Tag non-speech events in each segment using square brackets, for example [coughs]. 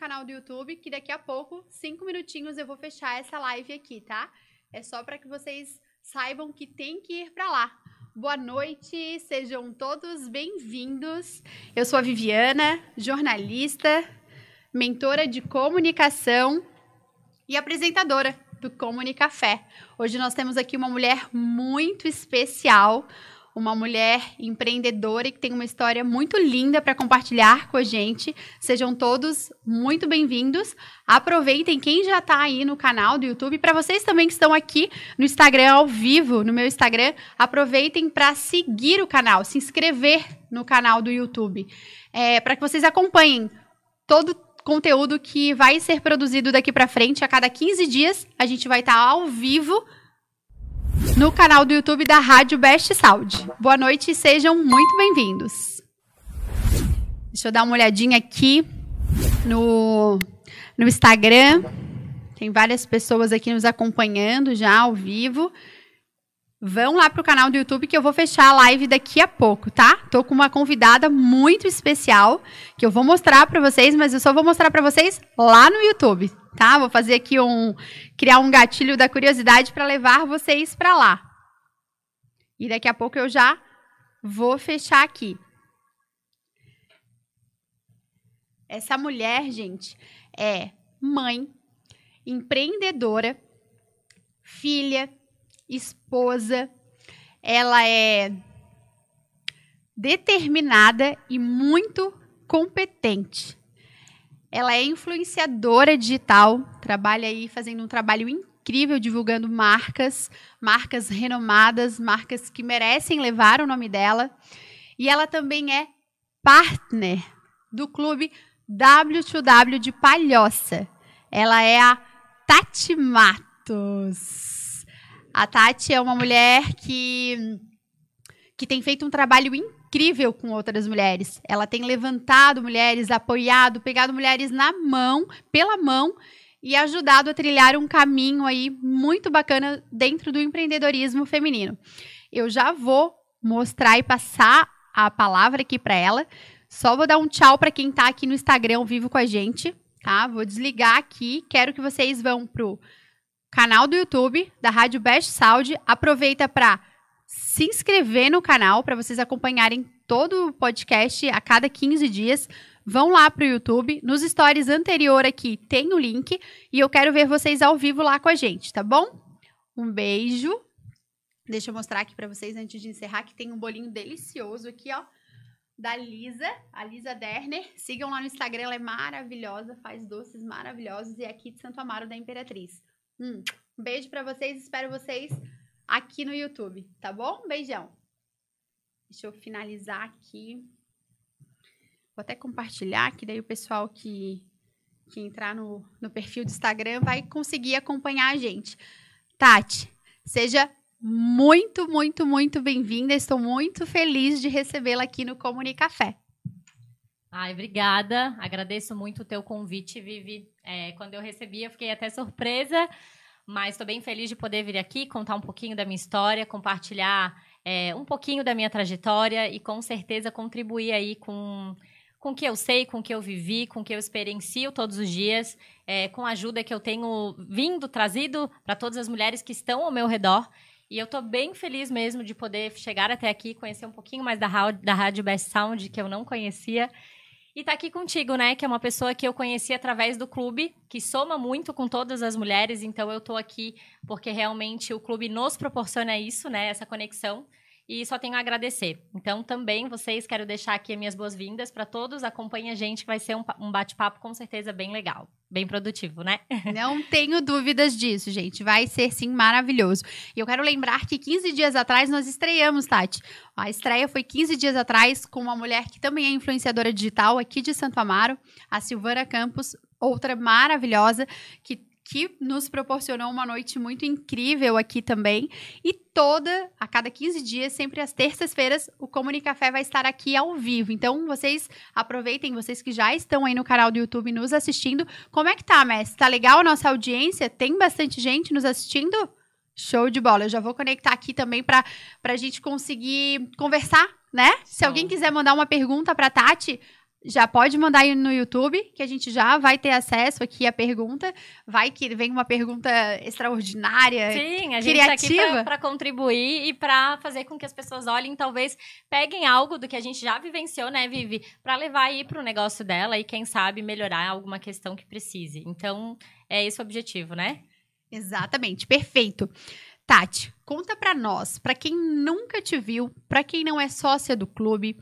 canal do YouTube, que daqui a pouco, cinco minutinhos, eu vou fechar essa live aqui, tá? É só para que vocês saibam que tem que ir para lá. Boa noite, sejam todos bem-vindos. Eu sou a Viviana, jornalista, mentora de comunicação e apresentadora do Comunicafé. Hoje nós temos aqui uma mulher muito especial, uma mulher empreendedora e que tem uma história muito linda para compartilhar com a gente. Sejam todos muito bem-vindos. Aproveitem quem já está aí no canal do YouTube. Para vocês também que estão aqui no Instagram ao vivo, no meu Instagram, aproveitem para seguir o canal, se inscrever no canal do YouTube, é, para que vocês acompanhem todo conteúdo que vai ser produzido daqui para frente. A cada 15 dias a gente vai estar tá ao vivo no canal do YouTube da Rádio Best Saúde. Boa noite e sejam muito bem-vindos. Deixa eu dar uma olhadinha aqui no, no Instagram. Tem várias pessoas aqui nos acompanhando já ao vivo. Vão lá pro canal do YouTube que eu vou fechar a live daqui a pouco, tá? Tô com uma convidada muito especial que eu vou mostrar para vocês, mas eu só vou mostrar para vocês lá no YouTube, tá? Vou fazer aqui um criar um gatilho da curiosidade para levar vocês para lá. E daqui a pouco eu já vou fechar aqui. Essa mulher, gente, é mãe, empreendedora, filha, esposa, ela é determinada e muito competente. Ela é influenciadora digital, trabalha aí fazendo um trabalho incrível divulgando marcas, marcas renomadas, marcas que merecem levar o nome dela. E ela também é partner do clube W2W de Palhoça. Ela é a Tati Matos. A Tati é uma mulher que, que tem feito um trabalho incrível com outras mulheres. Ela tem levantado mulheres, apoiado, pegado mulheres na mão, pela mão e ajudado a trilhar um caminho aí muito bacana dentro do empreendedorismo feminino. Eu já vou mostrar e passar a palavra aqui para ela. Só vou dar um tchau para quem está aqui no Instagram vivo com a gente, tá? Vou desligar aqui. Quero que vocês vão pro canal do YouTube da Rádio Best Sound. Aproveita para se inscrever no canal para vocês acompanharem todo o podcast a cada 15 dias. Vão lá para o YouTube. Nos stories anterior aqui tem o link e eu quero ver vocês ao vivo lá com a gente, tá bom? Um beijo. Deixa eu mostrar aqui para vocês antes de encerrar que tem um bolinho delicioso aqui, ó, da Lisa, a Lisa Derner. Sigam lá no Instagram, ela é maravilhosa, faz doces maravilhosos e é aqui de Santo Amaro da Imperatriz. Hum, um beijo para vocês, espero vocês aqui no YouTube, tá bom? Beijão. Deixa eu finalizar aqui. Vou até compartilhar, que daí o pessoal que, que entrar no, no perfil do Instagram vai conseguir acompanhar a gente. Tati, seja muito, muito, muito bem-vinda. Estou muito feliz de recebê-la aqui no Comunicafé. Ai, obrigada. Agradeço muito o teu convite, Vivi. É, quando eu recebi, eu fiquei até surpresa, mas estou bem feliz de poder vir aqui contar um pouquinho da minha história, compartilhar é, um pouquinho da minha trajetória e com certeza contribuir aí com com o que eu sei, com o que eu vivi, com o que eu experiencio todos os dias, é, com a ajuda que eu tenho vindo, trazido para todas as mulheres que estão ao meu redor. E eu estou bem feliz mesmo de poder chegar até aqui, conhecer um pouquinho mais da, da Rádio Best Sound, que eu não conhecia. E tá aqui contigo, né? Que é uma pessoa que eu conheci através do clube, que soma muito com todas as mulheres. Então eu tô aqui porque realmente o clube nos proporciona isso, né? Essa conexão e só tenho a agradecer. Então, também vocês, quero deixar aqui as minhas boas-vindas para todos. Acompanhem a gente, que vai ser um, um bate-papo com certeza bem legal, bem produtivo, né? [laughs] Não tenho dúvidas disso, gente. Vai ser, sim, maravilhoso. E eu quero lembrar que 15 dias atrás nós estreamos, Tati. A estreia foi 15 dias atrás com uma mulher que também é influenciadora digital aqui de Santo Amaro, a Silvana Campos, outra maravilhosa, que que nos proporcionou uma noite muito incrível aqui também. E toda, a cada 15 dias, sempre às terças-feiras, o Comunicafé vai estar aqui ao vivo. Então, vocês aproveitem, vocês que já estão aí no canal do YouTube nos assistindo. Como é que tá, mestre? Tá legal a nossa audiência? Tem bastante gente nos assistindo? Show de bola. Eu já vou conectar aqui também para a gente conseguir conversar, né? Se alguém quiser mandar uma pergunta para Tati, já pode mandar aí no YouTube, que a gente já vai ter acesso aqui à pergunta. Vai que vem uma pergunta extraordinária, Sim, a gente criativa. tá aqui para contribuir e para fazer com que as pessoas olhem, talvez peguem algo do que a gente já vivenciou, né, Vivi, para levar aí para o negócio dela e quem sabe melhorar alguma questão que precise. Então, é esse o objetivo, né? Exatamente, perfeito. Tati, conta para nós, para quem nunca te viu, para quem não é sócia do clube,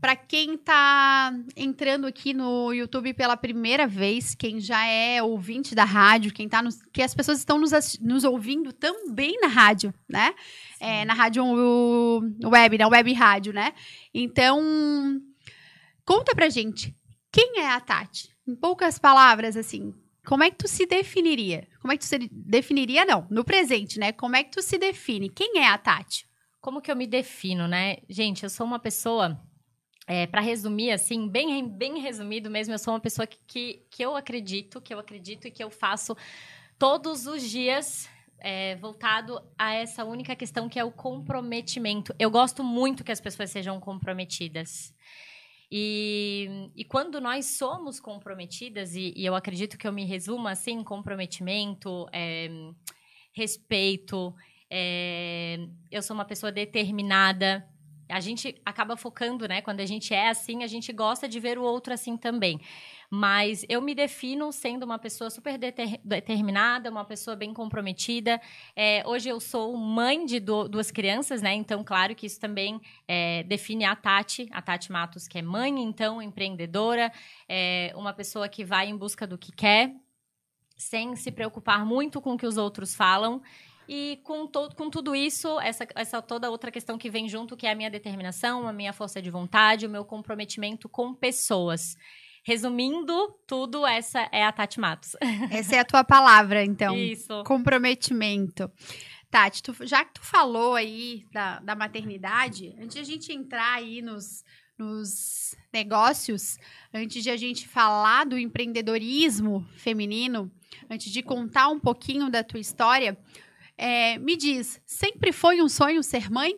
para quem está entrando aqui no YouTube pela primeira vez, quem já é ouvinte da rádio, quem tá nos, que as pessoas estão nos, nos ouvindo também na rádio, né? É, na rádio web, na web rádio, né? Então, conta pra gente, quem é a Tati? Em poucas palavras, assim, como é que tu se definiria? Como é que tu se definiria, não, no presente, né? Como é que tu se define? Quem é a Tati? Como que eu me defino, né? Gente, eu sou uma pessoa é, para resumir, assim, bem, bem resumido mesmo, eu sou uma pessoa que, que, que eu acredito, que eu acredito e que eu faço todos os dias é, voltado a essa única questão que é o comprometimento. Eu gosto muito que as pessoas sejam comprometidas. E, e quando nós somos comprometidas, e, e, eu acredito que eu me resumo assim: comprometimento, é, respeito, é, eu sou uma pessoa determinada, a gente acaba focando, né? Quando a gente é assim, a gente gosta de ver o outro assim também. Mas eu me defino sendo uma pessoa super deter, determinada, uma pessoa bem comprometida. É, hoje eu sou mãe de do, duas crianças, né? Então, claro que isso também é, define a Tati, a Tati Matos, que é mãe, então, empreendedora, é uma pessoa que vai em busca do que quer, sem se preocupar muito com o que os outros falam e com, to com tudo isso, essa, essa toda outra questão que vem junto, que é a minha determinação, a minha força de vontade, o meu comprometimento com pessoas. Resumindo tudo, essa é a Tati Matos. [laughs] Essa é a tua palavra, então. Isso. Comprometimento. Tati, tu, já que tu falou aí da, da maternidade, antes de a gente entrar aí nos, nos negócios, antes de a gente falar do empreendedorismo feminino, antes de contar um pouquinho da tua história, é, me diz, sempre foi um sonho ser mãe?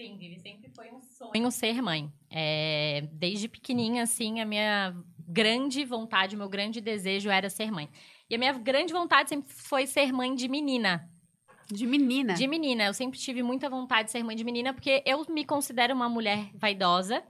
Sim, Vivi, sempre foi um sonho ser mãe. É, desde pequenininha, assim, a minha grande vontade, o meu grande desejo era ser mãe. E a minha grande vontade sempre foi ser mãe de menina. De menina? De menina. Eu sempre tive muita vontade de ser mãe de menina, porque eu me considero uma mulher vaidosa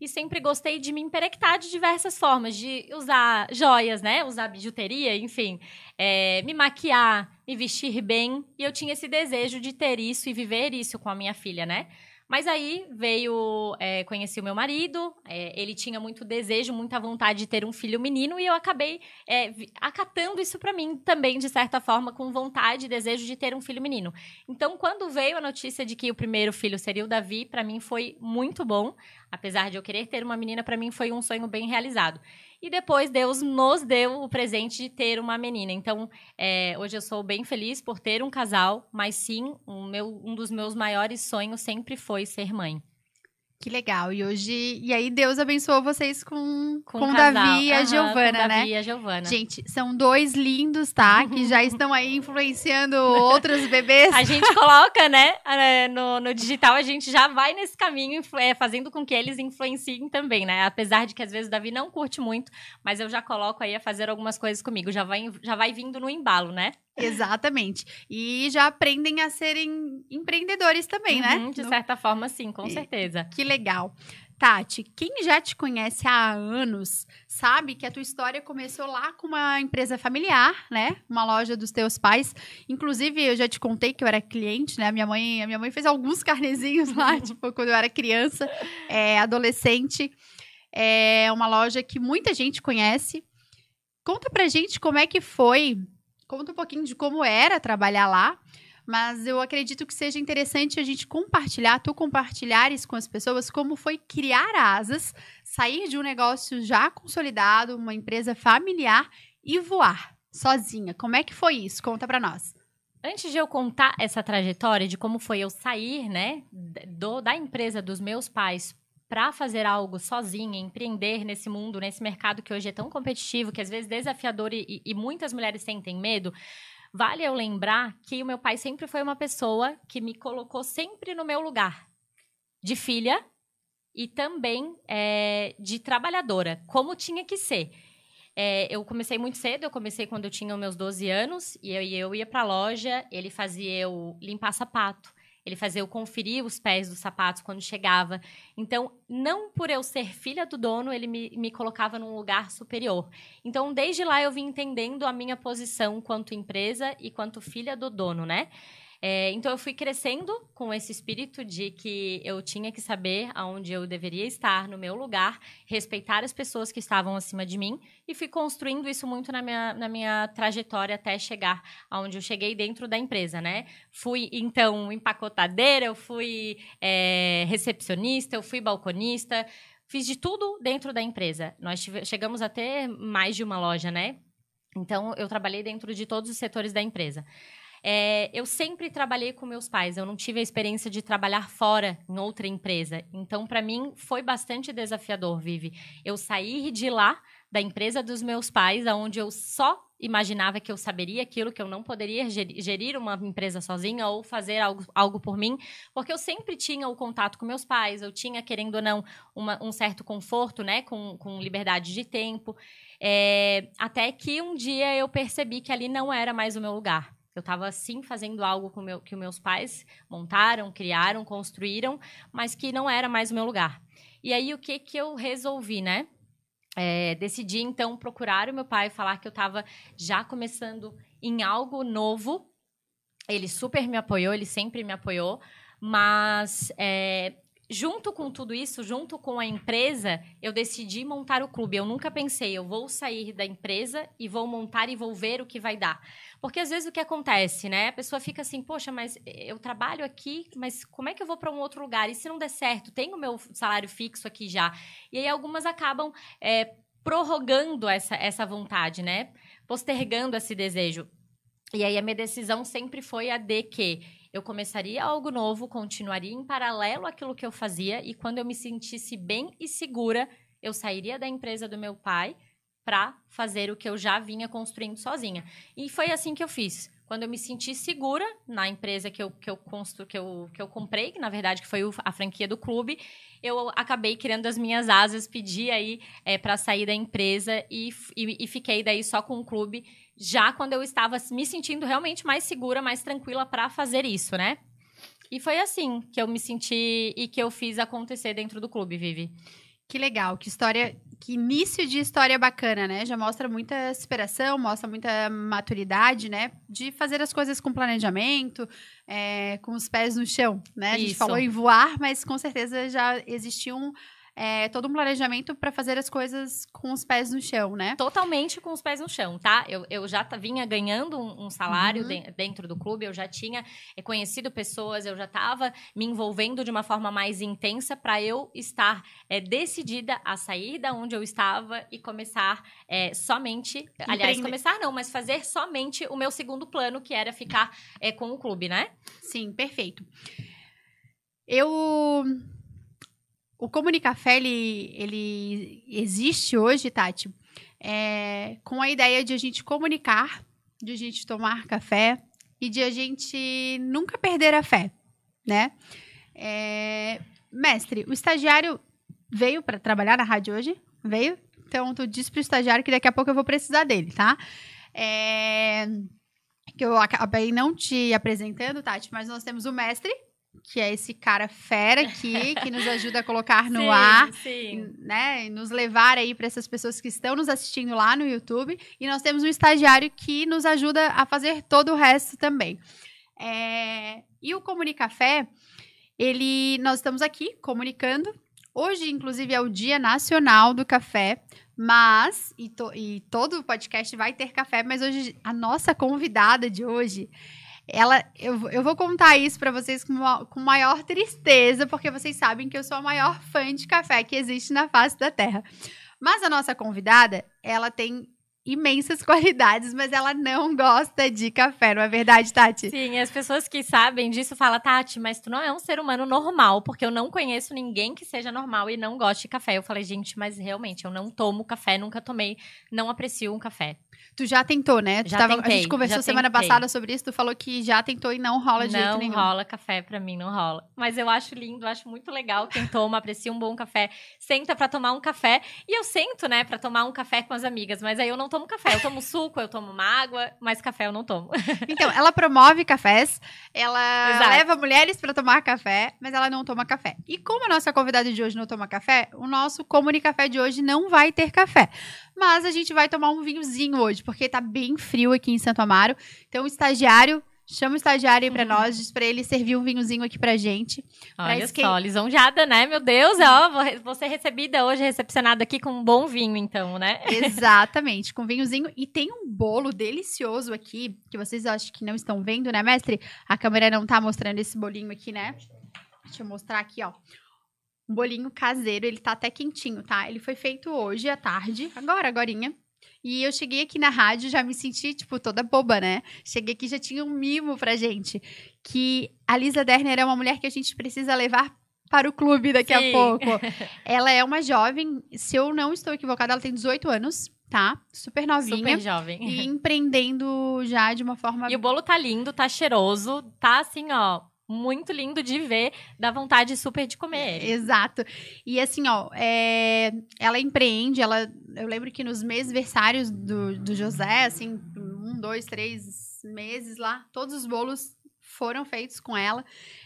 e sempre gostei de me emperectar de diversas formas, de usar joias, né? Usar bijuteria, enfim, é, me maquiar, me vestir bem. E eu tinha esse desejo de ter isso e viver isso com a minha filha, né? Mas aí veio, é, conheci o meu marido, é, ele tinha muito desejo, muita vontade de ter um filho menino e eu acabei é, acatando isso para mim também, de certa forma, com vontade e desejo de ter um filho menino. Então, quando veio a notícia de que o primeiro filho seria o Davi, para mim foi muito bom. Apesar de eu querer ter uma menina, para mim foi um sonho bem realizado. E depois Deus nos deu o presente de ter uma menina. Então, é, hoje eu sou bem feliz por ter um casal, mas sim, meu, um dos meus maiores sonhos sempre foi ser mãe. Que legal. E hoje. E aí, Deus abençoou vocês com, com, com Davi e a uhum, Giovana, com né? Davi e a Giovana. Gente, são dois lindos, tá? Que já [laughs] estão aí influenciando outros bebês. A gente coloca, né? É, no, no digital, a gente já vai nesse caminho, é, fazendo com que eles influenciem também, né? Apesar de que às vezes o Davi não curte muito, mas eu já coloco aí a fazer algumas coisas comigo. Já vai, já vai vindo no embalo, né? Exatamente. E já aprendem a serem empreendedores também, né? uhum, né? De certa forma, sim, com certeza. Que legal. Tati, quem já te conhece há anos sabe que a tua história começou lá com uma empresa familiar, né? Uma loja dos teus pais. Inclusive, eu já te contei que eu era cliente, né? A minha mãe, a minha mãe fez alguns [laughs] carnezinhos lá, [laughs] tipo, quando eu era criança, é, adolescente. É uma loja que muita gente conhece. Conta pra gente como é que foi conta um pouquinho de como era trabalhar lá. Mas eu acredito que seja interessante a gente compartilhar, tu compartilhares com as pessoas como foi criar asas, sair de um negócio já consolidado, uma empresa familiar e voar sozinha. Como é que foi isso? Conta para nós. Antes de eu contar essa trajetória de como foi eu sair, né, do, da empresa dos meus pais para fazer algo sozinha, empreender nesse mundo, nesse mercado que hoje é tão competitivo, que às vezes desafiador e, e muitas mulheres sentem medo, vale eu lembrar que o meu pai sempre foi uma pessoa que me colocou sempre no meu lugar de filha e também é, de trabalhadora, como tinha que ser. É, eu comecei muito cedo, eu comecei quando eu tinha meus 12 anos, e eu, eu ia para a loja, ele fazia eu limpar sapato, ele fazia eu conferir os pés dos sapatos quando chegava. Então, não por eu ser filha do dono, ele me, me colocava num lugar superior. Então, desde lá eu vim entendendo a minha posição quanto empresa e quanto filha do dono, né? É, então eu fui crescendo com esse espírito de que eu tinha que saber aonde eu deveria estar, no meu lugar, respeitar as pessoas que estavam acima de mim e fui construindo isso muito na minha, na minha trajetória até chegar aonde eu cheguei dentro da empresa, né? Fui, então, empacotadeira, eu fui é, recepcionista, eu fui balconista, fiz de tudo dentro da empresa. Nós chegamos a ter mais de uma loja, né? Então, eu trabalhei dentro de todos os setores da empresa. É, eu sempre trabalhei com meus pais, eu não tive a experiência de trabalhar fora em outra empresa. Então, para mim, foi bastante desafiador, Vivi. Eu sair de lá, da empresa dos meus pais, onde eu só imaginava que eu saberia aquilo, que eu não poderia gerir uma empresa sozinha ou fazer algo, algo por mim, porque eu sempre tinha o contato com meus pais, eu tinha, querendo ou não, uma, um certo conforto, né, com, com liberdade de tempo, é, até que um dia eu percebi que ali não era mais o meu lugar. Eu estava sim fazendo algo com meu, que meus pais montaram, criaram, construíram, mas que não era mais o meu lugar. E aí o que que eu resolvi, né? É, decidi então procurar o meu pai falar que eu estava já começando em algo novo. Ele super me apoiou, ele sempre me apoiou, mas é, junto com tudo isso, junto com a empresa, eu decidi montar o clube. Eu nunca pensei, eu vou sair da empresa e vou montar e vou ver o que vai dar. Porque às vezes o que acontece, né? A pessoa fica assim, poxa, mas eu trabalho aqui, mas como é que eu vou para um outro lugar? E se não der certo? Tenho o meu salário fixo aqui já. E aí algumas acabam é, prorrogando essa, essa vontade, né? Postergando esse desejo. E aí a minha decisão sempre foi a de que eu começaria algo novo, continuaria em paralelo àquilo que eu fazia e quando eu me sentisse bem e segura, eu sairia da empresa do meu pai para fazer o que eu já vinha construindo sozinha. E foi assim que eu fiz. Quando eu me senti segura na empresa que eu, que eu, constru, que eu, que eu comprei, que na verdade que foi a franquia do clube, eu acabei criando as minhas asas, pedi aí é, para sair da empresa e, e, e fiquei daí só com o clube já quando eu estava me sentindo realmente mais segura, mais tranquila para fazer isso, né? E foi assim que eu me senti e que eu fiz acontecer dentro do clube, Vivi. Que legal, que história, que início de história bacana, né? Já mostra muita superação, mostra muita maturidade, né? De fazer as coisas com planejamento, é, com os pés no chão, né? A gente falou em voar, mas com certeza já existiu um é, todo um planejamento para fazer as coisas com os pés no chão, né? Totalmente com os pés no chão, tá? Eu, eu já vinha ganhando um, um salário uhum. de, dentro do clube, eu já tinha conhecido pessoas, eu já estava me envolvendo de uma forma mais intensa para eu estar é, decidida a sair da onde eu estava e começar é, somente, Empreende. aliás, começar não, mas fazer somente o meu segundo plano, que era ficar é, com o clube, né? Sim, perfeito. Eu o Comunicafé, ele, ele existe hoje, Tati, é, com a ideia de a gente comunicar, de a gente tomar café e de a gente nunca perder a fé, né? É, mestre, o estagiário veio para trabalhar na rádio hoje? Veio? Então, tu disse pro estagiário que daqui a pouco eu vou precisar dele, tá? É, que eu acabei não te apresentando, Tati, mas nós temos o mestre, que é esse cara fera aqui, que nos ajuda a colocar no [laughs] sim, ar, sim. né, e nos levar aí para essas pessoas que estão nos assistindo lá no YouTube. E nós temos um estagiário que nos ajuda a fazer todo o resto também. É... E o Comunicafé, ele, nós estamos aqui comunicando. Hoje, inclusive, é o Dia Nacional do Café, mas e, to, e todo o podcast vai ter café. Mas hoje a nossa convidada de hoje ela, eu, eu vou contar isso para vocês com, com maior tristeza, porque vocês sabem que eu sou a maior fã de café que existe na face da Terra. Mas a nossa convidada, ela tem imensas [laughs] qualidades, mas ela não gosta de café, não é verdade, Tati? Sim, as pessoas que sabem disso falam, Tati, mas tu não é um ser humano normal, porque eu não conheço ninguém que seja normal e não goste de café. Eu falei, gente, mas realmente, eu não tomo café, nunca tomei, não aprecio um café. Tu já tentou, né? Tu Já tava- a tentei, gente conversou semana tentei. passada sobre isso, tu falou que já tentou e não rola de jeito não nenhum. rola café pra mim, não rola. Mas eu acho lindo, acho muito legal quem toma, aprecia um bom café, senta pra tomar um café. E eu sento, né, pra tomar um café com as amigas, mas aí eu não tomo café. Eu tomo [laughs] suco, eu tomo uma água, mas café eu não tomo. Então, ela promove cafés, ela Exato. leva mulheres para tomar café, mas ela não toma café. E como a nossa convidada de hoje não toma café, o nosso Comunicafé de hoje não vai ter café. Mas a gente vai tomar um vinhozinho hoje, porque tá bem frio aqui em Santo Amaro. Então, o estagiário, chama o estagiário aí pra nós, diz pra ele servir um vinhozinho aqui pra gente. Olha isso que- só, lisonjada, né? Meu Deus, ó, vou ser recebida hoje, recepcionada aqui com um bom vinho, então, né? [laughs] Exatamente, com vinhozinho. E tem um bolo delicioso aqui, que vocês acho que não estão vendo, né, mestre? A câmera não tá mostrando esse bolinho aqui, né? Deixa eu mostrar aqui, ó. Um bolinho caseiro, ele tá até quentinho, tá? Ele foi feito hoje à tarde, agora, agorinha. E eu cheguei aqui na rádio, já me senti, tipo, toda boba, né? Cheguei aqui, já tinha um mimo pra gente. Que a Lisa Derner é uma mulher que a gente precisa levar para o clube daqui Sim. a pouco. [laughs] Ela é uma jovem, se eu não estou equivocada, ela tem 18 anos, tá? Super novinha. Super jovem. E empreendendo já de uma forma. E o bolo tá lindo, tá cheiroso, tá assim, ó, muito lindo de ver, dá vontade super de comer. Exato. E assim, ó, é, ela empreende, ela. Eu lembro que nos meses versários do, do José, assim, um, dois, três meses lá, todos os bolos foram feitos com ela.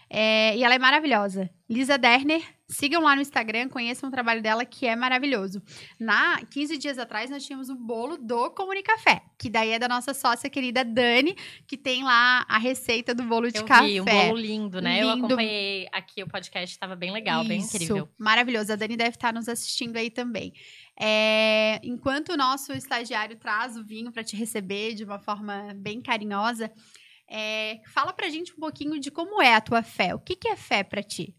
É, e ela é maravilhosa. Lisa Derner, sigam lá no Instagram, conheçam o trabalho dela, que é maravilhoso. Na 15 dias atrás, nós tínhamos o bolo do Comunicafé, que daí é da nossa sócia querida Dani, que tem lá a receita do bolo de Eu café. vi, um bolo lindo, né? Eu Lindo. acompanhei aqui o podcast, tava bem legal, bem Isso, incrível. Maravilhoso. A Dani deve estar nos assistindo aí também. É, enquanto o nosso estagiário traz o vinho para te receber de uma forma bem carinhosa, é, fala pra gente um pouquinho de como é a tua fé. O que, que é fé pra ti?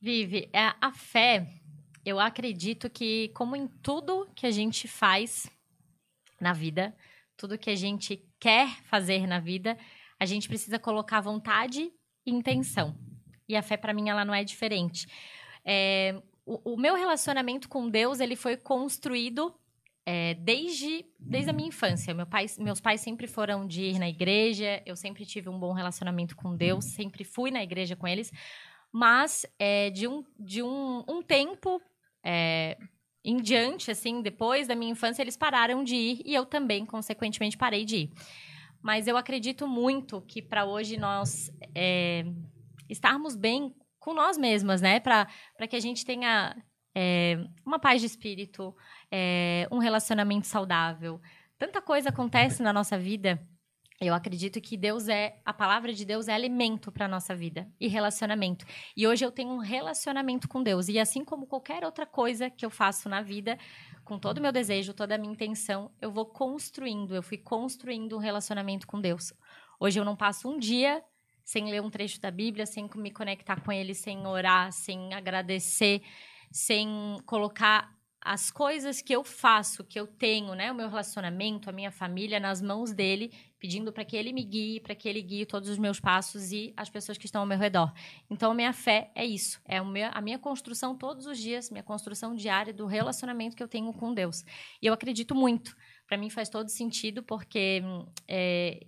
Vive, é, a fé, eu acredito que, como em tudo que a gente faz na vida, tudo que a gente quer fazer na vida, a gente precisa colocar vontade e intenção. E a fé, para mim, ela não é diferente. É, o, o meu relacionamento com Deus, ele foi construído é, desde, desde a minha infância. Meu pai, meus pais sempre foram de ir na igreja, eu sempre tive um bom relacionamento com Deus, sempre fui na igreja com eles. Mas é, de, um, de um, um tempo é, em diante, assim, depois da minha infância, eles pararam de ir e eu também, consequentemente, parei de ir. Mas eu acredito muito que para hoje nós é, estarmos bem com nós mesmas, né? Para que a gente tenha é, uma paz de espírito, é, um relacionamento saudável. Tanta coisa acontece na nossa vida. Eu acredito que Deus é, a palavra de Deus é alimento para nossa vida e relacionamento. E hoje eu tenho um relacionamento com Deus. E assim como qualquer outra coisa que eu faço na vida, com todo o meu desejo, toda a minha intenção, eu vou construindo, eu fui construindo um relacionamento com Deus. Hoje eu não passo um dia sem ler um trecho da Bíblia, sem me conectar com Ele, sem orar, sem agradecer, sem colocar as coisas que eu faço, que eu tenho, né, o meu relacionamento, a minha família nas mãos dele, pedindo para que ele me guie, para que ele guie todos os meus passos e as pessoas que estão ao meu redor. Então, minha fé é isso, é a minha construção todos os dias, minha construção diária do relacionamento que eu tenho com Deus. E eu acredito muito. Para mim faz todo sentido, porque é,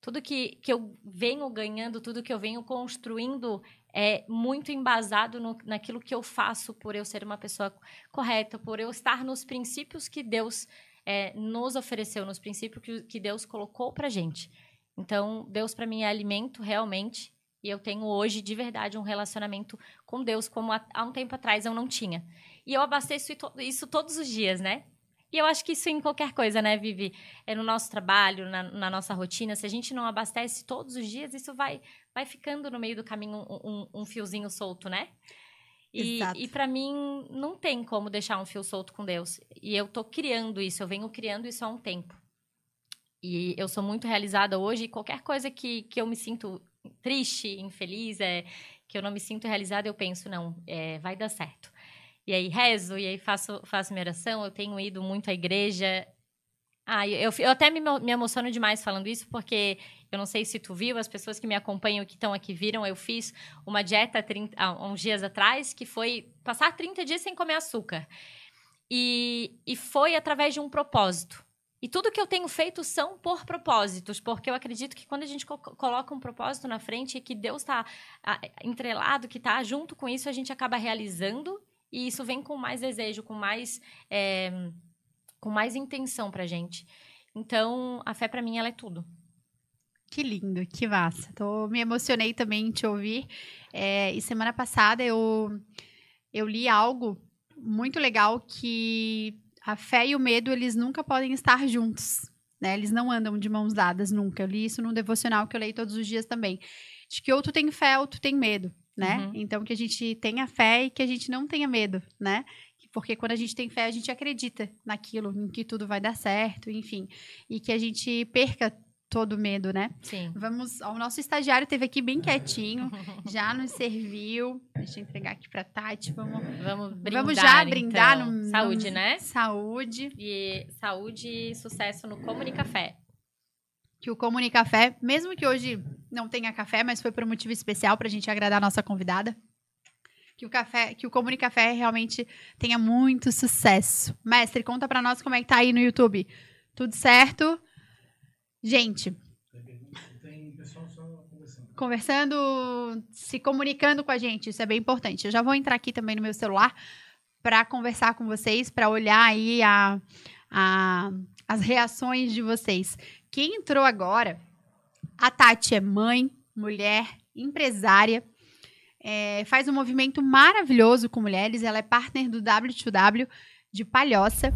tudo que, que eu venho ganhando, tudo que eu venho construindo é muito embasado no, naquilo que eu faço por eu ser uma pessoa correta, por eu estar nos princípios que Deus é, nos ofereceu, nos princípios que, que Deus colocou pra gente. Então, Deus para mim é alimento, realmente, e eu tenho hoje, de verdade, um relacionamento com Deus, como há, há um tempo atrás eu não tinha. E eu abasteço isso todos os dias, né? E eu acho que isso em qualquer coisa, né, Vivi? É no nosso trabalho, na, na, nossa rotina. Se a gente não abastece todos os dias, isso vai, vai ficando no meio do caminho um, um, um fiozinho solto, né? E, e para mim, não tem como deixar um fio solto com Deus. E eu tô criando isso, eu venho criando isso há um tempo. E eu sou muito realizada hoje. E qualquer coisa que, que eu me sinto triste, infeliz, é, que eu não me sinto realizada, eu penso, não, é, vai dar certo. E aí rezo, e aí faço, faço minha oração. Eu tenho ido muito à igreja. Ah, eu, eu até me, me emociono demais falando isso, porque eu não sei se tu viu, as pessoas que me acompanham que estão aqui viram, eu fiz uma dieta 30, há uns dias atrás, que foi passar 30 dias sem comer açúcar. E, e foi através de um propósito. E tudo que eu tenho feito são por propósitos, porque eu acredito que quando a gente co coloca um propósito na frente e que Deus está entrelado, que está junto com isso, a gente acaba realizando e isso vem com mais desejo, com mais, é, com mais intenção pra gente. Então, a fé para mim, ela é tudo. Que lindo, que massa. Tô, me emocionei também em te ouvir. É, e semana passada eu, eu li algo muito legal que a fé e o medo, eles nunca podem estar juntos. Né? Eles não andam de mãos dadas nunca. Eu li isso num devocional que eu leio todos os dias também. De que ou tu tem fé ou tu tem medo, né? Uhum. Então que a gente tenha fé e que a gente não tenha medo, né? Porque quando a gente tem fé, a gente acredita naquilo, em que tudo vai dar certo, enfim. E que a gente perca todo medo, né? Sim. Vamos, o nosso estagiário teve aqui bem quietinho, [laughs] já nos serviu. Deixa eu entregar aqui para Tati, vamos vamos brindar, Vamos já brindar então. no saúde, no, né? Saúde. E saúde e sucesso no Comunicafé. Que o Comunicafé, mesmo que hoje não tenha café, mas foi por um motivo especial para a gente agradar a nossa convidada. Que o café, que o Comunicafé realmente tenha muito sucesso. Mestre, conta para nós como é que tá aí no YouTube. Tudo certo? Gente. Tem pessoal só conversando. Conversando, se comunicando com a gente, isso é bem importante. Eu já vou entrar aqui também no meu celular para conversar com vocês, para olhar aí a, a, as reações de vocês. Quem entrou agora, a Tati é mãe, mulher, empresária, é, faz um movimento maravilhoso com mulheres, ela é partner do W2W de Palhoça.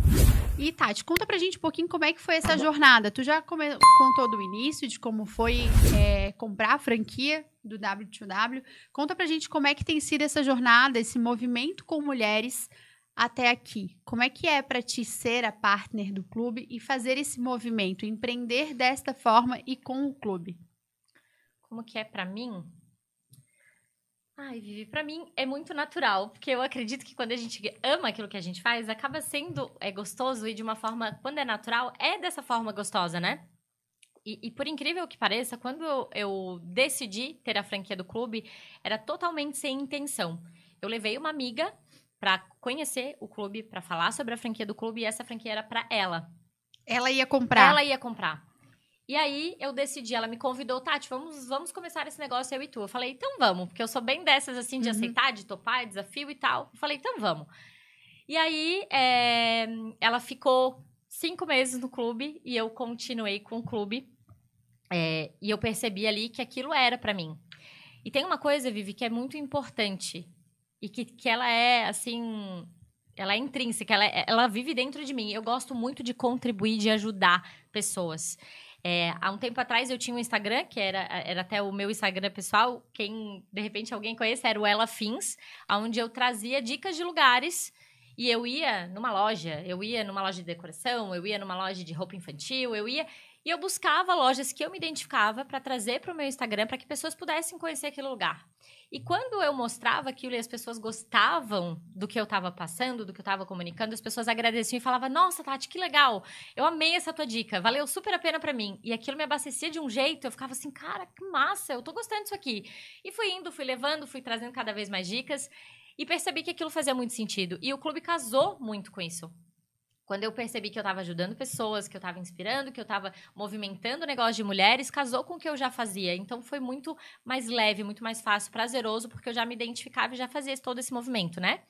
E Tati, conta pra gente um pouquinho como é que foi essa jornada. Tu já come, contou do início, de como foi é, comprar a franquia do W2W. Conta pra gente como é que tem sido essa jornada, esse movimento com mulheres até aqui. Como é que é para ti ser a partner do clube e fazer esse movimento, empreender desta forma e com o clube? Como que é para mim? Ai, Vivi, pra mim é muito natural, porque eu acredito que quando a gente ama aquilo que a gente faz, acaba sendo é, gostoso e de uma forma, quando é natural, é dessa forma gostosa, né? E, e por incrível que pareça, quando eu, eu decidi ter a franquia do clube, era totalmente sem intenção. Eu levei uma amiga para conhecer o clube, para falar sobre a franquia do clube, e essa franquia era para ela. Ela ia comprar. Ela ia comprar. E aí eu decidi, ela me convidou, Tati, vamos, vamos começar esse negócio eu e tu. Eu falei, então vamos, porque eu sou bem dessas assim de uhum. aceitar, de topar, desafio e tal. Eu falei, então vamos. E aí é, ela ficou cinco meses no clube e eu continuei com o clube. É, e eu percebi ali que aquilo era para mim. E tem uma coisa, Vivi, que é muito importante e que, que ela é assim. Ela é intrínseca, ela, é, ela vive dentro de mim. Eu gosto muito de contribuir, de ajudar pessoas. É, há um tempo atrás eu tinha um Instagram, que era, era até o meu Instagram pessoal. Quem, de repente, alguém conhece, era o Ela Fins, onde eu trazia dicas de lugares. E eu ia numa loja, eu ia numa loja de decoração, eu ia numa loja de roupa infantil, eu ia. E eu buscava lojas que eu me identificava para trazer para o meu Instagram para que pessoas pudessem conhecer aquele lugar. E quando eu mostrava aquilo e as pessoas gostavam do que eu estava passando, do que eu estava comunicando, as pessoas agradeciam e falavam: Nossa, Tati, que legal! Eu amei essa tua dica, valeu super a pena para mim. E aquilo me abastecia de um jeito, eu ficava assim: Cara, que massa, eu tô gostando disso aqui. E fui indo, fui levando, fui trazendo cada vez mais dicas e percebi que aquilo fazia muito sentido. E o clube casou muito com isso. Quando eu percebi que eu estava ajudando pessoas, que eu estava inspirando, que eu estava movimentando o negócio de mulheres, casou com o que eu já fazia. Então foi muito mais leve, muito mais fácil, prazeroso, porque eu já me identificava e já fazia todo esse movimento, né?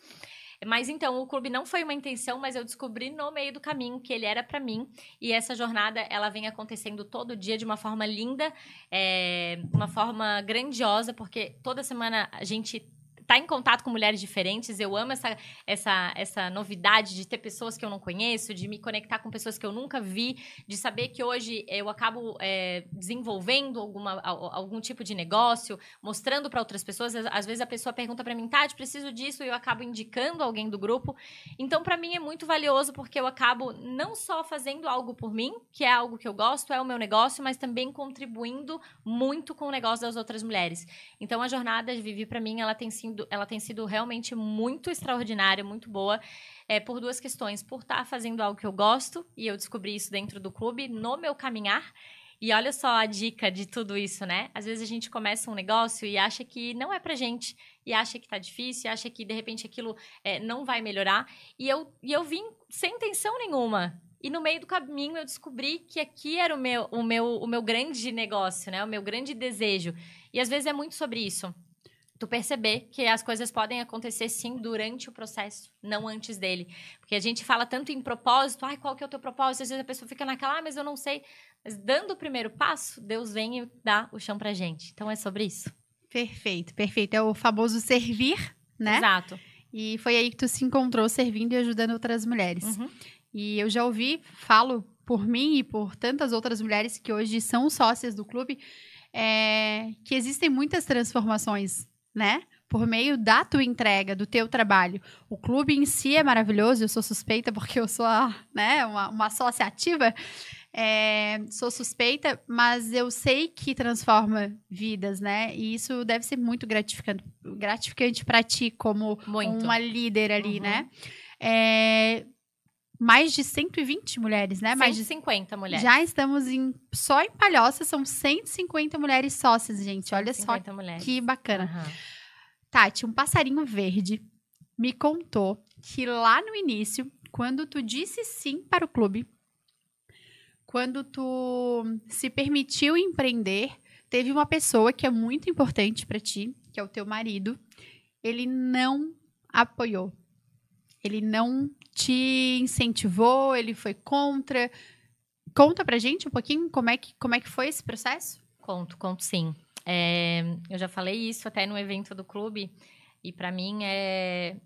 Mas então, o clube não foi uma intenção, mas eu descobri no meio do caminho que ele era para mim. E essa jornada, ela vem acontecendo todo dia de uma forma linda, é, uma forma grandiosa, porque toda semana a gente tá em contato com mulheres diferentes. Eu amo essa, essa, essa novidade de ter pessoas que eu não conheço, de me conectar com pessoas que eu nunca vi, de saber que hoje eu acabo é, desenvolvendo alguma, algum tipo de negócio, mostrando para outras pessoas. Às vezes a pessoa pergunta para mim, Tati, preciso disso, e eu acabo indicando alguém do grupo. Então, para mim é muito valioso porque eu acabo não só fazendo algo por mim, que é algo que eu gosto, é o meu negócio, mas também contribuindo muito com o negócio das outras mulheres. Então, a jornada de Vivi, para mim, ela tem sido ela tem sido realmente muito extraordinária, muito boa, é, por duas questões. Por estar tá fazendo algo que eu gosto, e eu descobri isso dentro do clube, no meu caminhar. E olha só a dica de tudo isso, né? Às vezes a gente começa um negócio e acha que não é pra gente, e acha que tá difícil, e acha que de repente aquilo é, não vai melhorar. E eu, e eu vim sem intenção nenhuma. E no meio do caminho eu descobri que aqui era o meu, o meu, o meu grande negócio, né? O meu grande desejo. E às vezes é muito sobre isso. Tu perceber que as coisas podem acontecer sim durante o processo, não antes dele. Porque a gente fala tanto em propósito, ai, qual que é o teu propósito? Às vezes a pessoa fica naquela, ah, mas eu não sei. Mas dando o primeiro passo, Deus vem e dá o chão pra gente. Então é sobre isso. Perfeito, perfeito. É o famoso servir, né? Exato. E foi aí que tu se encontrou servindo e ajudando outras mulheres. Uhum. E eu já ouvi, falo por mim e por tantas outras mulheres que hoje são sócias do clube, é, que existem muitas transformações, né? Por meio da tua entrega, do teu trabalho. O clube em si é maravilhoso, eu sou suspeita porque eu sou né, uma, uma sócia ativa, é, sou suspeita, mas eu sei que transforma vidas, né? E isso deve ser muito gratificante, gratificante para ti como Muito. uma líder ali, Uhum. né? É, mais de 120 mulheres, né? Mais de 150 mulheres. já estamos em. Só em Palhoça são 150 mulheres sócias, gente. Olha só 150 mulheres. que bacana. Aham. Tati, um passarinho verde me contou que lá no início, quando tu disse sim para o clube, quando tu se permitiu empreender, teve uma pessoa que é muito importante para ti, que é o teu marido. Ele não apoiou. Ele não te incentivou, ele foi contra. Conta pra gente um pouquinho como é que, como é que foi esse processo? Conto, conto sim. É, eu já falei isso até no evento do clube e para mim é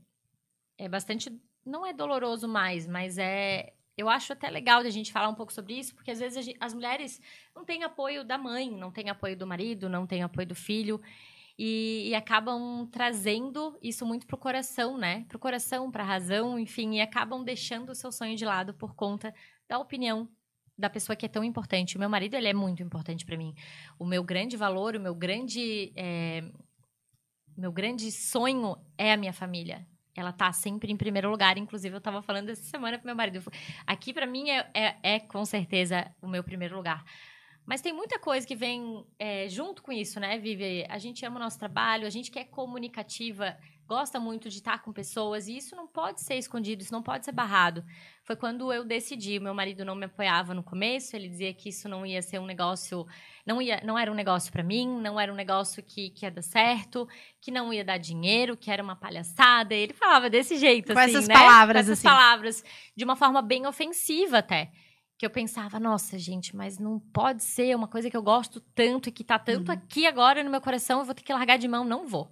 é bastante não é doloroso mais, mas é eu acho até legal da gente falar um pouco sobre isso, porque às vezes a gen- as mulheres não têm apoio da mãe, não têm apoio do marido, não têm apoio do filho e, e acabam trazendo isso muito pro coração, né? Pro coração, pra razão, enfim, e acabam deixando o seu sonho de lado por conta da opinião da pessoa que é tão importante. O meu marido, ele é muito importante para mim o meu grande valor, o meu grande, é, meu grande sonho é a minha família. Ela tá sempre em primeiro lugar. Inclusive, eu tava falando essa semana pro meu marido. Aqui, para mim, é, é, é, com certeza o meu primeiro lugar. Mas tem muita coisa que vem é, junto com isso, né, Vivi? A gente ama o nosso trabalho, a gente que é comunicativa, gosta muito de estar com pessoas, e isso não pode ser escondido, isso não pode ser barrado. Foi quando eu decidi, meu marido não me apoiava no começo, ele dizia que isso não ia ser um negócio, não, ia, não era um negócio para mim, não era um negócio que, que ia dar certo, que não ia dar dinheiro, que era uma palhaçada. Ele falava desse jeito, Com assim, essas né? palavras, Com essas assim. palavras, de uma forma bem ofensiva até. Que eu pensava, nossa, gente, mas não pode ser uma coisa que eu gosto tanto e que tá tanto Uhum. aqui agora no meu coração, eu vou ter que largar de mão. Não vou.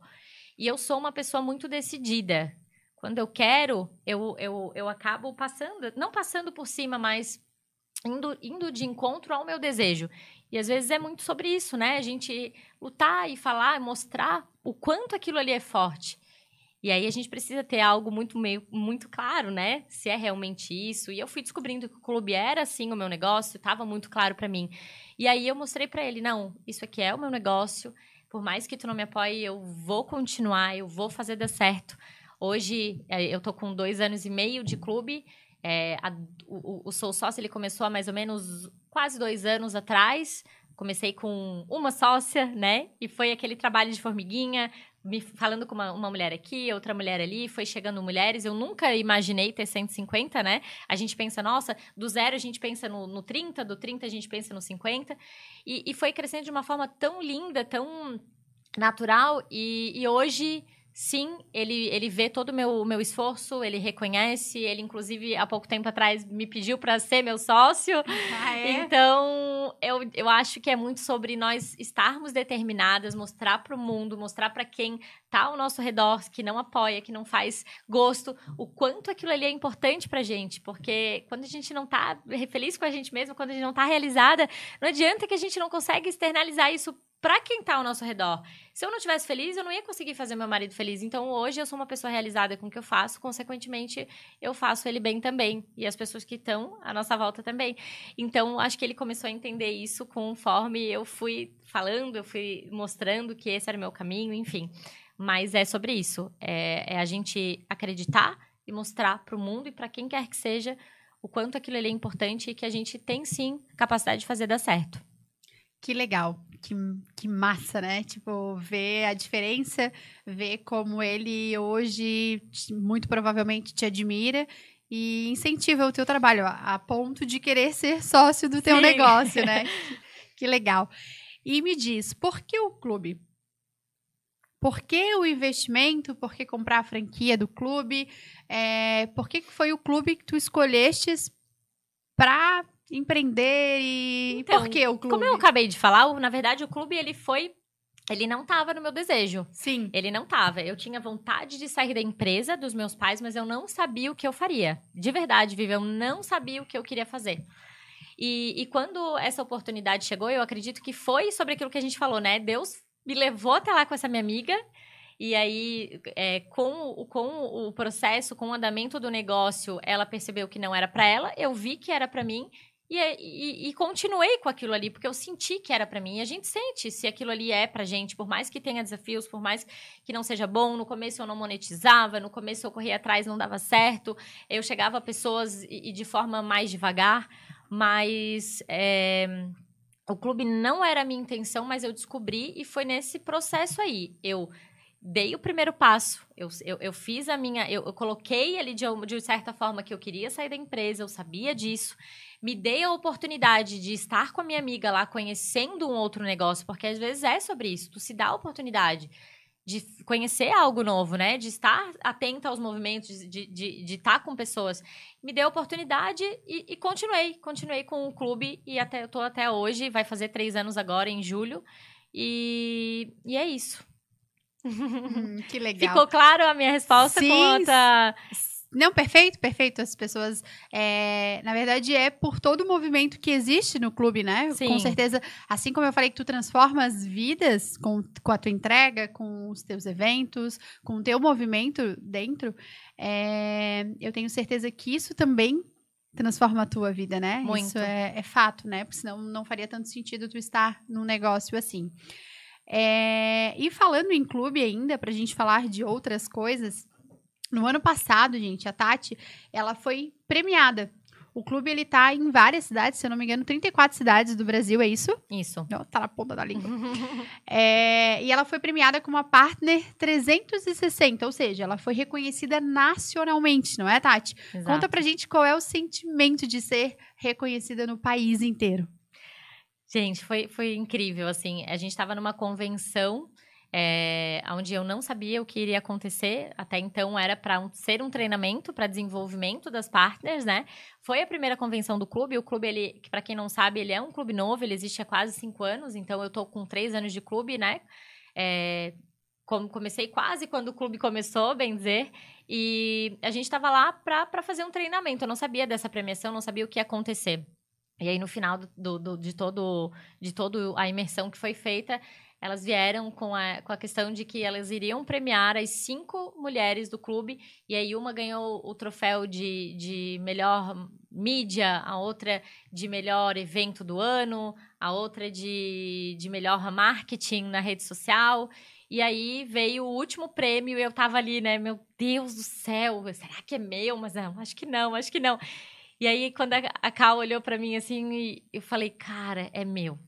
E eu sou uma pessoa muito decidida. Quando eu quero, eu, eu, eu acabo passando, não passando por cima, mas indo, indo de encontro ao meu desejo. E às vezes é muito sobre isso, né? A gente lutar e falar, mostrar o quanto aquilo ali é forte. E aí a gente precisa ter algo muito meio muito claro, né? Se é realmente isso. E eu fui descobrindo que o clube era assim o meu negócio, estava muito claro para mim. E aí eu mostrei para ele, não, isso aqui é o meu negócio. Por mais que tu não me apoie, eu vou continuar, eu vou fazer dar certo. Hoje eh, eu tô com dois anos e meio de clube. É, a- o, o- Sou Sócio ele começou há mais ou menos quase dois anos atrás. Comecei com uma sócia, né? E foi aquele trabalho de formiguinha, me falando com uma, uma mulher aqui, outra mulher ali, foi chegando mulheres. Eu nunca imaginei ter 150, né? A gente pensa, nossa, do zero a gente pensa no, no 30, do 30 a gente pensa no 50. E, e foi crescendo de uma forma tão linda, tão natural. E, e hoje, sim, ele, ele vê todo o meu, meu esforço, ele reconhece. Ele, inclusive, há pouco tempo atrás, me pediu para ser meu sócio. Ah, Então, eu, eu acho que é muito sobre nós estarmos determinadas, mostrar para o mundo, mostrar para quem tá ao nosso redor, que não apoia, que não faz gosto, o quanto aquilo ali é importante pra gente. Porque quando a gente não tá feliz com a gente mesma, quando a gente não tá realizada, não adianta que a gente não consegue externalizar isso para quem tá ao nosso redor. Se eu não tivesse feliz, eu não ia conseguir fazer meu marido feliz. Então, hoje eu sou uma pessoa realizada com o que eu faço, consequentemente, eu faço ele bem também. E as pessoas que estão à nossa volta também. Então, acho que ele começou a entender isso conforme eu fui falando, eu fui mostrando que esse era o meu caminho, enfim. Mas é sobre isso. É, é a gente acreditar e mostrar para o mundo e para quem quer que seja o quanto aquilo ali é importante e que a gente tem sim capacidade de fazer dar certo. Que legal, que, que massa, né? Tipo, ver a diferença, ver como ele hoje muito provavelmente te admira e incentiva o teu trabalho a, ponto de querer ser sócio do teu Sim. negócio, né? [laughs] que, legal. E me diz, por que o clube? Por que o investimento? Por que comprar a franquia do clube? É, por que foi o clube que tu escolhestes para empreender e Então, por que o clube? Como eu acabei de falar, na verdade o clube ele foi, ele não estava no meu desejo. Sim. Ele não tava. Eu tinha vontade de sair da empresa dos meus pais, mas eu não sabia o que eu faria. De verdade, Vivi, eu não sabia o que eu queria fazer. E, e quando essa oportunidade chegou, eu acredito que foi sobre aquilo que a gente falou, né? Deus me levou até lá com essa minha amiga. E aí, é, com, o- com o processo, com o andamento do negócio, ela percebeu que não era para ela. Eu vi que era para mim. E, e, e continuei com aquilo ali, porque eu senti que era para mim. E a gente sente se aquilo ali é pra gente, por mais que tenha desafios, por mais que não seja bom. No começo eu não monetizava, no começo eu corria atrás, não dava certo. Eu chegava a pessoas e, e de forma mais devagar, mas é, o clube não era a minha intenção, mas eu descobri e foi nesse processo aí. Eu dei o primeiro passo, eu, eu, eu fiz a minha. Eu, eu coloquei ali de, de certa forma que eu queria sair da empresa, eu sabia disso me dei a oportunidade de estar com a minha amiga lá conhecendo um outro negócio, porque às vezes é sobre isso, tu se dá a oportunidade de conhecer algo novo, né? De estar atenta aos movimentos, de, de, de estar com pessoas. Me deu a oportunidade e, e continuei. Continuei com o clube e até, eu tô até hoje, vai fazer três anos agora, em julho. E, e é isso. Hum, que [laughs] legal. Ficou claro a minha resposta Sim. Não, perfeito, perfeito. As pessoas, é, na verdade, é por todo o movimento que existe no clube, né? Sim. Com certeza, assim como eu falei que tu transforma as vidas com, com a tua entrega, com os teus eventos, com o teu movimento dentro, é, eu tenho certeza que isso também transforma a tua vida, né? Muito. Isso é, é fato, né? Porque senão não faria tanto sentido tu estar num negócio assim. É, e falando em clube ainda, pra gente falar de outras coisas, no ano passado, gente, a Tati, ela foi premiada. O clube, ele tá em várias cidades, se eu não me engano, 34 cidades do Brasil, é isso? Isso. Não, tá na ponta da língua. [laughs] É, e ela foi premiada como a Partner 360, ou seja, ela foi reconhecida nacionalmente, não é, Tati? Conta Exato. pra gente qual é o sentimento de ser reconhecida no país inteiro. Gente, foi, foi incrível, assim. A gente estava numa convenção é, onde eu não sabia o que iria acontecer. Até então era para um, ser um treinamento para desenvolvimento das partners, né? Foi a primeira convenção do clube. O clube, ele, para quem não sabe, ele é um clube novo. Ele existe há quase cinco anos. Então eu tô com três anos de clube, né? É, comecei quase quando o clube começou, bem dizer. E a gente estava lá para fazer um treinamento. Eu não sabia dessa premiação, não sabia o que ia acontecer. E aí, no final do, do- de, todo, de todo a imersão que foi feita, elas vieram com a, com a questão de que elas iriam premiar as cinco mulheres do clube. E aí, uma ganhou o troféu de, de melhor mídia, a outra de melhor evento do ano, a outra de, de melhor marketing na rede social. E aí veio o último prêmio e eu tava ali, né? Meu Deus do céu, será que é meu? Mas não, acho que não, acho que não. E aí, quando a, Cal olhou pra mim assim, eu falei, cara, é meu.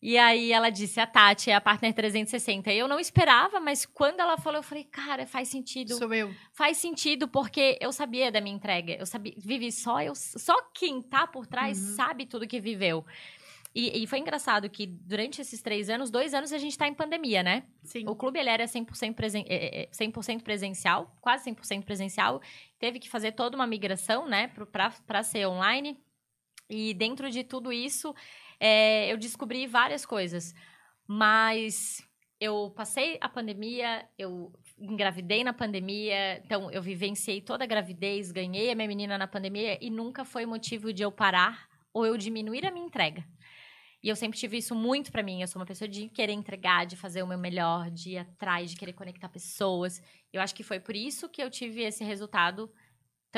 E aí ela disse, a Tati é a Partner 360. E eu não esperava, mas quando ela falou, eu falei, cara, faz sentido. Sou eu. Faz sentido, porque eu sabia da minha entrega. Eu sabia, vivi só eu, só quem tá por trás Uhum. sabe tudo que viveu. E, e foi engraçado que durante esses três anos, dois anos a gente tá em pandemia, né? Sim. O clube ele era 100%, presen é, é, 100 presencial, quase 100% presencial. Teve que fazer toda uma migração, né, para ser online. E dentro de tudo isso, é, eu descobri várias coisas. Mas eu passei a pandemia, eu engravidei na pandemia, então eu vivenciei toda a gravidez, ganhei a minha menina na pandemia e nunca foi motivo de eu parar ou eu diminuir a minha entrega. E eu sempre tive isso muito pra mim. Eu sou uma pessoa de querer entregar, de fazer o meu melhor, de ir atrás, de querer conectar pessoas. Eu acho que foi por isso que eu tive esse resultado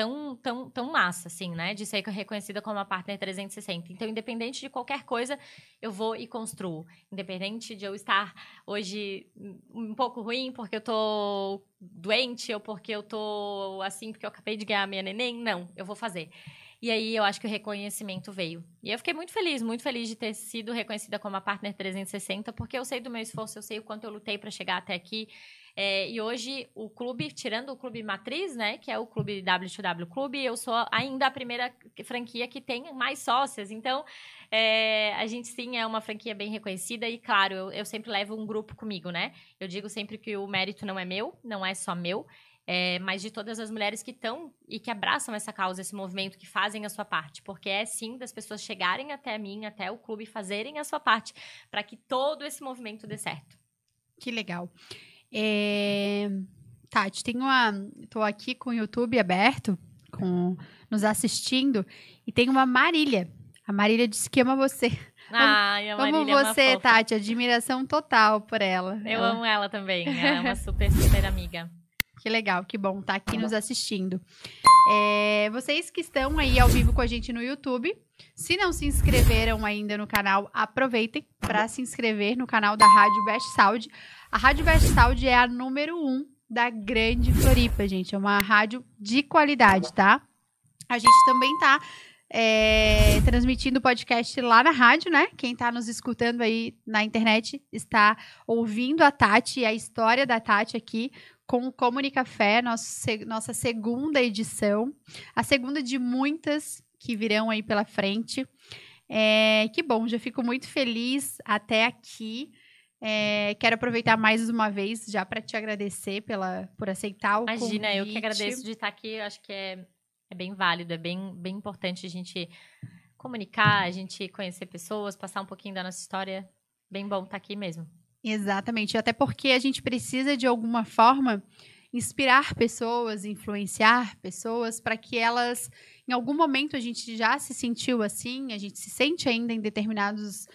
tão, tão, tão massa, assim, né? De ser reconhecida como a Partner 360. Então, independente de qualquer coisa, eu vou e construo. Independente de eu estar hoje um pouco ruim porque eu tô doente ou porque eu tô assim porque eu acabei de ganhar minha neném, não, eu vou fazer. E aí eu acho que o reconhecimento veio. E eu fiquei muito feliz, muito feliz de ter sido reconhecida como a Partner 360, porque eu sei do meu esforço, eu sei o quanto eu lutei para chegar até aqui. É, e hoje o clube, tirando o clube matriz, né, que é o clube W2W Clube, eu sou ainda a primeira franquia que tem mais sócias. Então, é, a gente sim é uma franquia bem reconhecida e, claro, eu, eu sempre levo um grupo comigo, né? Eu digo sempre que o mérito não é meu, não é só meu. É, mas de todas as mulheres que estão e que abraçam essa causa, esse movimento, que fazem a sua parte. Porque é sim das pessoas chegarem até mim, até o clube, fazerem a sua parte, para que todo esse movimento dê certo. Que legal. É... Tati, tem uma. Estou aqui com o YouTube aberto, com nos assistindo, e tem uma Marília. A Marília disse que ama você. Ai, a Como Marília você, é. Tati, admiração total por ela. Eu ela... amo ela também. Ela é uma super, super amiga. Que legal, que bom estar aqui nos assistindo. É, vocês que estão aí ao vivo com a gente no YouTube, se não se inscreveram ainda no canal, aproveitem para se inscrever no canal da Rádio Best Saúde. A Rádio Best Saúde é a número um da grande Floripa, gente. É uma rádio de qualidade, tá? A gente também tá é, transmitindo o podcast lá na rádio, né? Quem tá nos escutando aí na internet está ouvindo a Tati a história da Tati aqui com o Comunicafé, nosso, nossa segunda edição. A segunda de muitas que virão aí pela frente. É, que bom, já fico muito feliz até aqui. É, quero aproveitar mais uma vez já para te agradecer pela, por aceitar o Imagina, convite. eu que agradeço de estar aqui. Acho que é, é bem válido, é bem, bem importante a gente comunicar, a gente conhecer pessoas, passar um pouquinho da nossa história. Bem bom estar aqui mesmo. Exatamente, até porque a gente precisa de alguma forma inspirar pessoas, influenciar pessoas para que elas, em algum momento a gente já se sentiu assim, a gente se sente ainda em determinados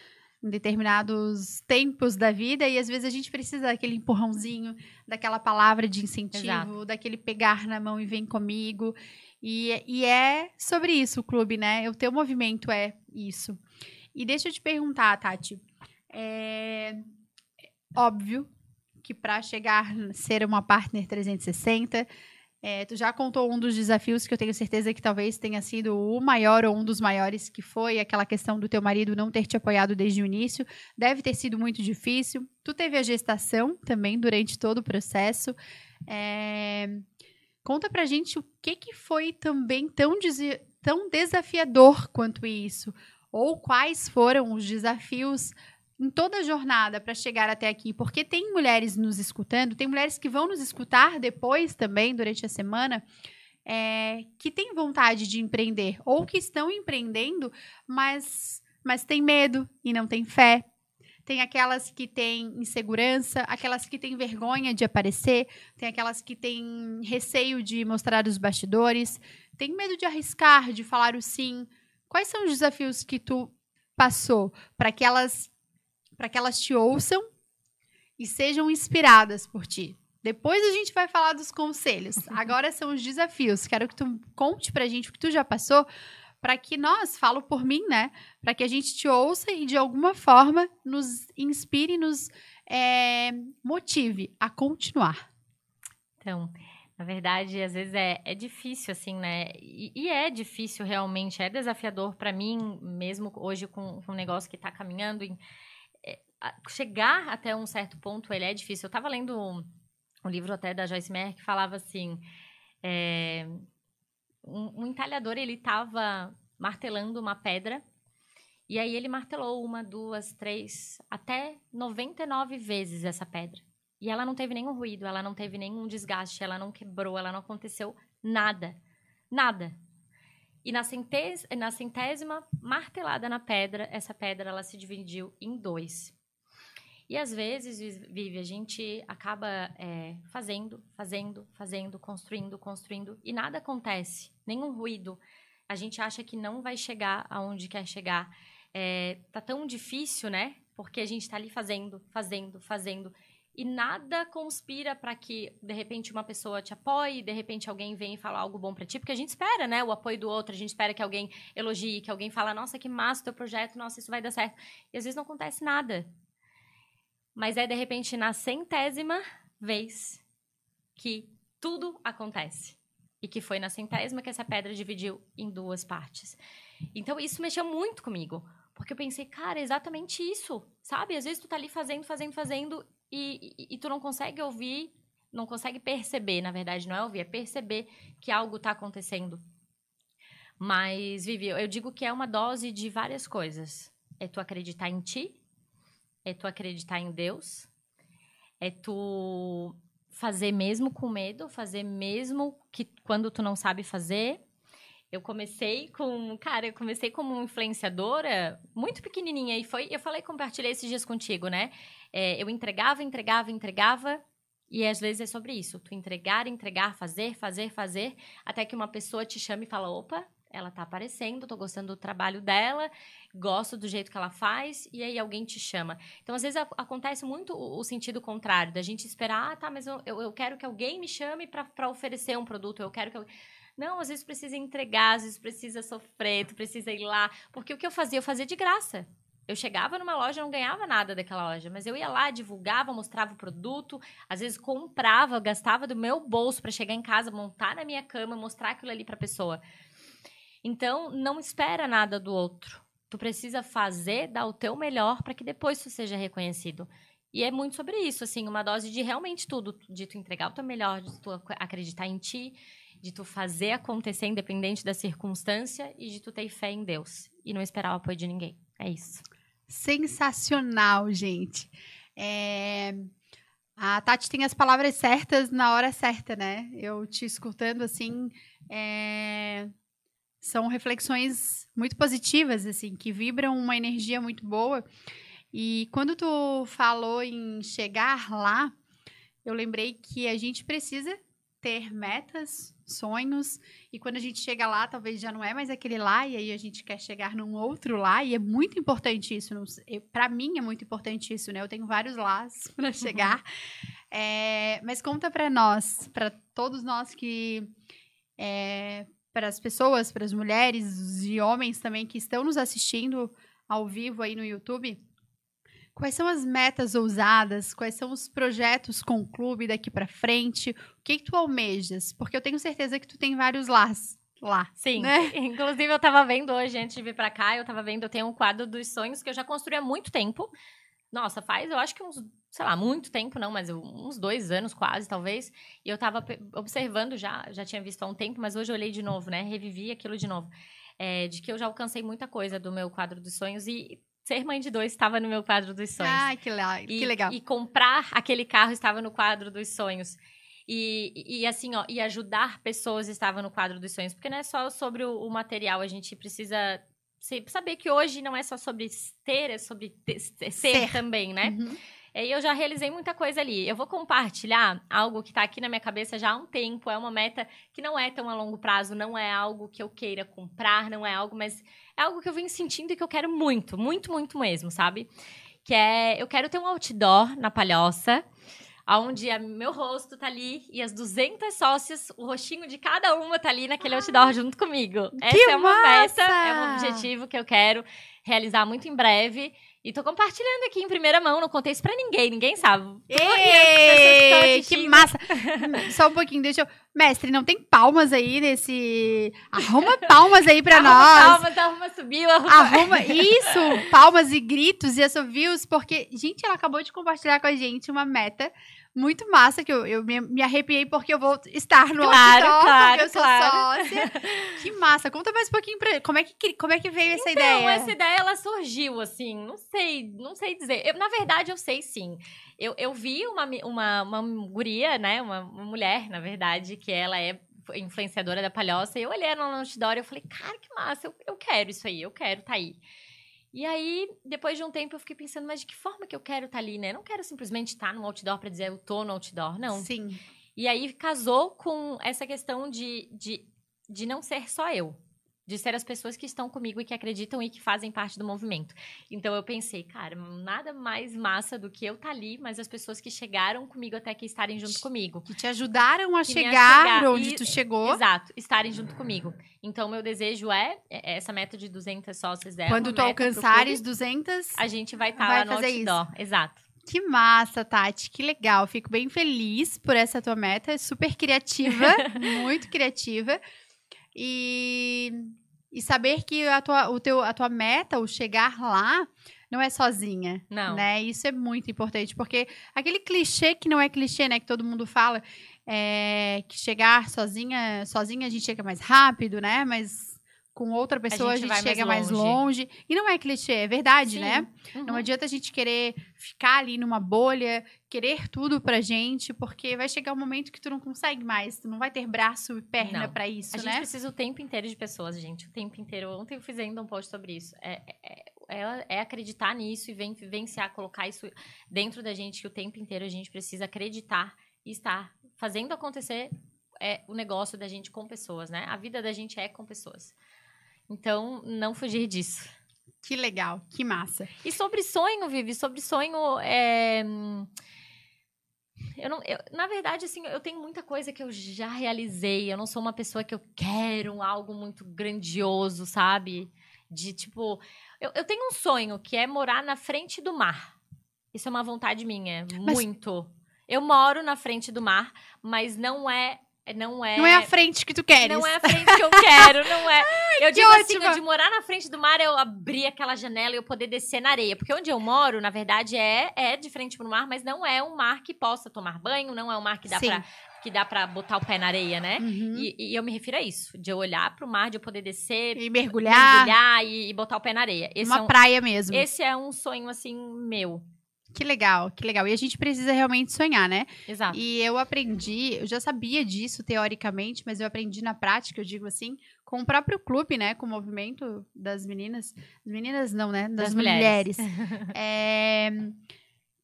em determinados tempos da vida e às vezes a gente precisa daquele empurrãozinho, daquela palavra de incentivo, Exato. daquele pegar na mão e vem comigo. E, e é sobre isso o clube, né? O teu movimento é isso. E deixa eu te perguntar, Tati. É óbvio que para chegar a ser uma partner 360, é, tu já contou um dos desafios que eu tenho certeza que talvez tenha sido o maior ou um dos maiores, que foi aquela questão do teu marido não ter te apoiado desde o início. Deve ter sido muito difícil. Tu teve a gestação também durante todo o processo. É... Conta pra gente o que, que foi também tão, des... tão desafiador quanto isso. Ou quais foram os desafios em toda a jornada para chegar até aqui, porque tem mulheres nos escutando, tem mulheres que vão nos escutar depois também, durante a semana, é, que têm vontade de empreender, ou que estão empreendendo, mas, mas tem medo e não tem fé. Tem aquelas que têm insegurança, aquelas que têm vergonha de aparecer, tem aquelas que têm receio de mostrar os bastidores, tem medo de arriscar, de falar o sim. Quais são os desafios que tu passou para que elas para que elas te ouçam e sejam inspiradas por ti. Depois a gente vai falar dos conselhos. [laughs] Agora são os desafios. Quero que tu conte pra gente o que tu já passou, para que nós, falo por mim, né? Para que a gente te ouça e de alguma forma nos inspire, nos é, motive a continuar. Então, na verdade, às vezes é, é difícil, assim, né? E, e é difícil realmente, é desafiador para mim, mesmo hoje com, com um negócio que está caminhando em, chegar até um certo ponto ele é difícil. Eu estava lendo um, um, livro até da Joyce Meyer que falava assim, é, um, um entalhador ele estava martelando uma pedra e aí ele martelou uma, duas, três, até 99 vezes essa pedra. E ela não teve nenhum ruído, ela não teve nenhum desgaste, ela não quebrou, ela não aconteceu nada. Nada. E na, centés, na centésima martelada na pedra, essa pedra ela se dividiu em dois. E às vezes, Vivi, a gente acaba é, fazendo, fazendo, fazendo, construindo, construindo, e nada acontece, nenhum ruído. A gente acha que não vai chegar aonde quer chegar. É, tá tão difícil, né? Porque a gente está ali fazendo, fazendo, fazendo. E nada conspira para que, de repente, uma pessoa te apoie, de repente alguém vem e fala algo bom para ti, porque a gente espera, né? O apoio do outro, a gente espera que alguém elogie, que alguém fala, nossa, que massa o teu projeto, nossa, isso vai dar certo. E às vezes não acontece nada. Mas é de repente na centésima vez que tudo acontece. E que foi na centésima que essa pedra dividiu em duas partes. Então, isso mexeu muito comigo. Porque eu pensei, cara, é exatamente isso, sabe? Às vezes tu tá ali fazendo, fazendo, fazendo e, e, e tu não consegue ouvir, não consegue perceber, na verdade, não é ouvir, é perceber que algo tá acontecendo. Mas, Vivi, eu digo que é uma dose de várias coisas. É tu acreditar em ti, é tu acreditar em Deus, é tu fazer mesmo com medo, fazer mesmo que quando tu não sabe fazer, eu comecei com, cara, eu comecei como influenciadora muito pequenininha e foi, eu falei, compartilhei esses dias contigo, né? É, eu entregava, entregava, entregava e às vezes é sobre isso, tu entregar, entregar, fazer, fazer, fazer, até que uma pessoa te chama e fala, opa, ela tá aparecendo, tô gostando do trabalho dela, gosto do jeito que ela faz, e aí alguém te chama. Então, às vezes, a, acontece muito o, o, sentido contrário, da gente esperar, ah, tá, mas eu, eu, quero que alguém me chame para oferecer um produto, eu quero que eu... Não, às vezes precisa entregar, às vezes precisa sofrer, tu precisa ir lá. Porque o que eu fazia? Eu fazia de graça. Eu chegava numa loja, não ganhava nada daquela loja, mas eu ia lá, divulgava, mostrava o produto, às vezes comprava, gastava do meu bolso para chegar em casa, montar na minha cama, mostrar aquilo ali para pessoa. Então, não espera nada do outro. Tu precisa fazer, dar o teu melhor para que depois tu seja reconhecido. E é muito sobre isso, assim, uma dose de realmente tudo, de tu entregar o teu melhor, de tu acreditar em ti, de tu fazer acontecer independente da circunstância e de tu ter fé em Deus e não esperar o apoio de ninguém. É isso. Sensacional, gente. É... A Tati tem as palavras certas na hora certa, né? Eu te escutando assim, é... são reflexões muito positivas, assim, que vibram uma energia muito boa. E quando tu falou em chegar lá, eu lembrei que a gente precisa ter metas, sonhos, e quando a gente chega lá, talvez já não é mais aquele lá, e aí a gente quer chegar num outro lá, e é muito importante isso. Para mim é muito importante isso, né? Eu tenho vários lás [laughs] para chegar. É, mas conta para nós, para todos nós que. É, para as pessoas, para as mulheres e homens também que estão nos assistindo ao vivo aí no YouTube, Quais são as metas ousadas? Quais são os projetos com o clube daqui para frente? O que, que tu almejas? Porque eu tenho certeza que tu tem vários lás lá. Sim. Né? [laughs] Inclusive, eu tava vendo hoje, antes de vir para cá, eu tava vendo, eu tenho um quadro dos sonhos que eu já construí há muito tempo. Nossa, faz, eu acho que uns, sei lá, muito tempo, não, mas uns dois anos quase, talvez. E eu tava observando já, já tinha visto há um tempo, mas hoje eu olhei de novo, né? Revivi aquilo de novo. É, de que eu já alcancei muita coisa do meu quadro dos sonhos e Ser mãe de dois estava no meu quadro dos sonhos. Ah, que, legal. E, que legal. E comprar aquele carro estava no quadro dos sonhos. E, e, assim, ó, e ajudar pessoas estava no quadro dos sonhos. Porque não é só sobre o, o material, a gente precisa saber que hoje não é só sobre ter, é sobre ter, ser, ser, também, né? Uhum. E eu já realizei muita coisa ali. Eu vou compartilhar algo que está aqui na minha cabeça já há um tempo. É uma meta que não é tão a longo prazo, não é algo que eu queira comprar, não é algo, mas é algo que eu venho sentindo e que eu quero muito, muito, muito mesmo, sabe? Que é, eu quero ter um outdoor na Palhoça, onde meu rosto tá ali e as 200 sócias, o rostinho de cada uma tá ali naquele outdoor junto comigo. Essa é uma massa! meta, é um objetivo que eu quero realizar muito em breve. E tô compartilhando aqui em primeira mão, não contei isso pra ninguém, ninguém sabe. Ei, que, que massa! [laughs] Só um pouquinho, deixa eu. Mestre, não tem palmas aí nesse. Arruma palmas aí pra arruma nós. Palmas, arruma subiu, arruma. Arruma isso! Palmas e gritos e assovios, porque, gente, ela acabou de compartilhar com a gente uma meta muito massa, que eu, eu me, me, arrepiei porque eu vou estar no claro, outdoor, claro, porque eu sou claro. sócia. [laughs] que massa. Conta mais um pouquinho pra como é que, como é que veio essa então, ideia? essa ideia, ela surgiu, assim, não sei, não sei dizer. Eu, na verdade, eu sei sim. Eu, eu vi uma, uma, uma guria, né, uma, uma mulher, na verdade, que ela é influenciadora da Palhoça, e eu olhei ela no outdoor e eu falei, cara, que massa, eu, eu quero isso aí, eu quero tá aí. E aí, depois de um tempo, eu fiquei pensando, mas de que forma que eu quero estar tá ali, né? Eu não quero simplesmente estar no outdoor para dizer eu tô no outdoor, não. Sim. E aí casou com essa questão de, de, de não ser só eu de ser as pessoas que estão comigo e que acreditam e que fazem parte do movimento. Então eu pensei, cara, nada mais massa do que eu estar tá ali, mas as pessoas que chegaram comigo até que estarem junto comigo. Que te ajudaram a chegar, chegar onde e, tu chegou. Exato, estarem junto comigo. Então meu desejo é, é essa meta de 200 sócios dela. Quando tu alcançares 200, a gente vai estar tá lá no outdoor. Isso. Exato. Que massa, Tati. Que legal. Fico bem feliz por essa tua meta. É super criativa, [laughs] muito criativa. E, e saber que a tua, o teu, a tua meta, o chegar lá, não é sozinha. Não. Né? Isso é muito importante, porque aquele clichê que não é clichê, né? Que todo mundo fala, é que chegar sozinha, sozinha a gente chega mais rápido, né? Mas com outra pessoa a gente gente, vai mais chega mais longe. longe. E não é clichê, é verdade, Sim. né? Uhum. Não adianta a gente querer ficar ali numa bolha, querer tudo pra gente, porque vai chegar um momento que tu não consegue mais, tu não vai ter braço e perna pra isso, A gente né? precisa o tempo inteiro de pessoas, gente. O tempo inteiro. Ontem eu fiz ainda um post sobre isso. É, é, é- é acreditar nisso e ven- vivenciar, colocar isso dentro da gente, que o tempo inteiro a gente precisa acreditar e estar fazendo acontecer é, o negócio da gente com pessoas, né? A vida da gente é com pessoas. Então, não fugir disso. Que legal, que massa. E sobre sonho, Vivi, sobre sonho, é... Eu não, eu- na verdade, assim, eu tenho muita coisa que eu já realizei. Eu não sou uma pessoa que eu quero algo muito grandioso, sabe? De tipo. Eu, eu tenho um sonho que é morar na frente do mar. Isso é uma vontade minha, Mas- muito. Eu moro na frente do mar, mas não é. Não é. Não é a frente que tu queres. Não é a frente que eu quero, não é. [laughs] Eu digo assim, ótima. de morar na frente do mar, eu abrir aquela janela e eu poder descer na areia. Porque onde eu moro, na verdade, é, é de frente pro mar, mas não é um mar que possa tomar banho, não é um mar que dá, Sim. pra, que dá pra botar o pé na areia, né? Uhum. E, e eu me refiro a isso, de eu olhar pro mar, de eu poder descer, E mergulhar, mergulhar e, e botar o pé na areia. Esse, uma é um, praia mesmo. esse é um sonho, assim, meu. Que legal, que legal. E a gente precisa realmente sonhar, né? Exato. E eu aprendi, eu já sabia disso teoricamente, mas eu aprendi na prática, eu digo assim, com o próprio clube, né? Com o movimento das meninas. Meninas não, né? Das, Das mulheres. mulheres. [laughs] É,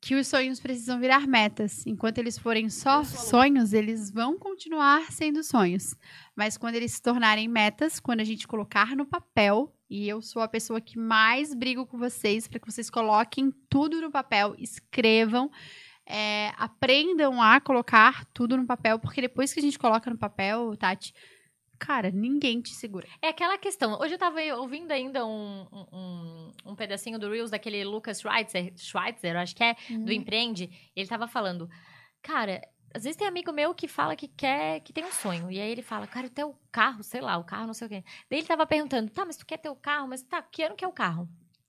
que os sonhos precisam virar metas. Enquanto eles forem só sonhos, eles vão continuar sendo sonhos. Mas quando eles se tornarem metas, quando a gente colocar no papel, e eu sou a pessoa que mais brigo com vocês para que vocês coloquem tudo no papel, escrevam, é, aprendam a colocar tudo no papel, porque depois que a gente coloca no papel, Tati, cara, ninguém te segura. É aquela questão. Hoje eu tava ouvindo ainda um, um, um- pedacinho do Reels daquele Lucas Schweitzer, Schweitzer, acho que é, Uhum. do Empreende. E ele tava falando, cara, às vezes tem amigo meu que fala que quer, que tem um sonho. E aí ele fala, cara, tenho o carro, sei lá, o carro não sei o quê. Daí ele tava perguntando, tá, mas tu quer ter o carro? Mas tá, que ano que é o carro?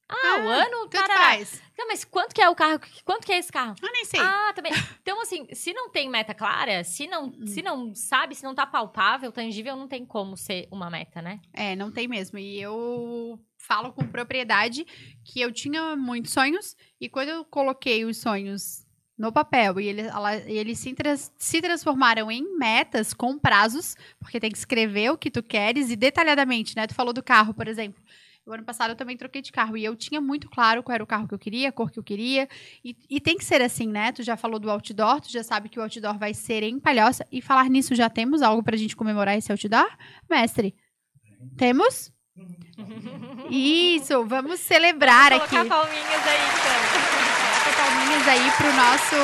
Ah, o ano, tarará. faz. Tá, mas quanto que é o carro? Quanto que é esse carro? Eu nem sei. Ah, também. [laughs] Então, assim, se não tem meta clara, se não, Hum. se não sabe, se não tá palpável, tangível, não tem como ser uma meta, né? É, não tem mesmo. E eu falo com propriedade que eu tinha muitos sonhos e quando eu coloquei os sonhos no papel e ele- ela- e eles se, trans- se transformaram em metas com prazos, porque tem que escrever o que tu queres e detalhadamente, né? Tu falou do carro, por exemplo. O ano passado eu também troquei de carro e eu tinha muito claro qual era o carro que eu queria, a cor que eu queria. E, e tem que ser assim, né? Tu já falou do outdoor, tu já sabe que o outdoor vai ser em Palhoça. E falar nisso, já temos algo pra gente comemorar esse outdoor? Mestre, temos? Isso, vamos celebrar Vamos aqui. colocar palminhas aí, então. Palminhas aí pro nosso,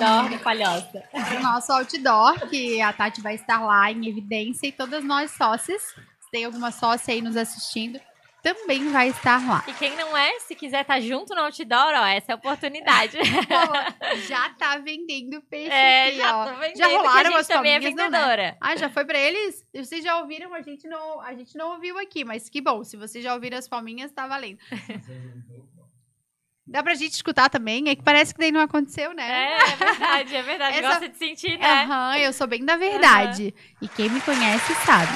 Outdoor palhoça. pro nosso outdoor, que a Tati vai estar lá em evidência e todas nós sócias, se tem alguma sócia aí nos assistindo, também vai estar lá. E quem não é, se quiser estar junto no outdoor, ó, essa é a oportunidade. [laughs] Pô, [laughs] já tá vendendo peixe É, aqui, já ó. vendendo, Já rolaram a gente as também é palminhas, não, né? vendedora. Ah, já foi pra eles? Vocês já ouviram? A gente não, a gente não ouviu aqui, mas que bom. Se vocês já ouviram as palminhas, tá valendo. [laughs] Dá pra gente escutar também? É que parece que daí não aconteceu, né? É, é verdade, é verdade. [laughs] Essa- Gosta de sentir, né? Aham, eu sou bem da verdade. E quem me conhece sabe.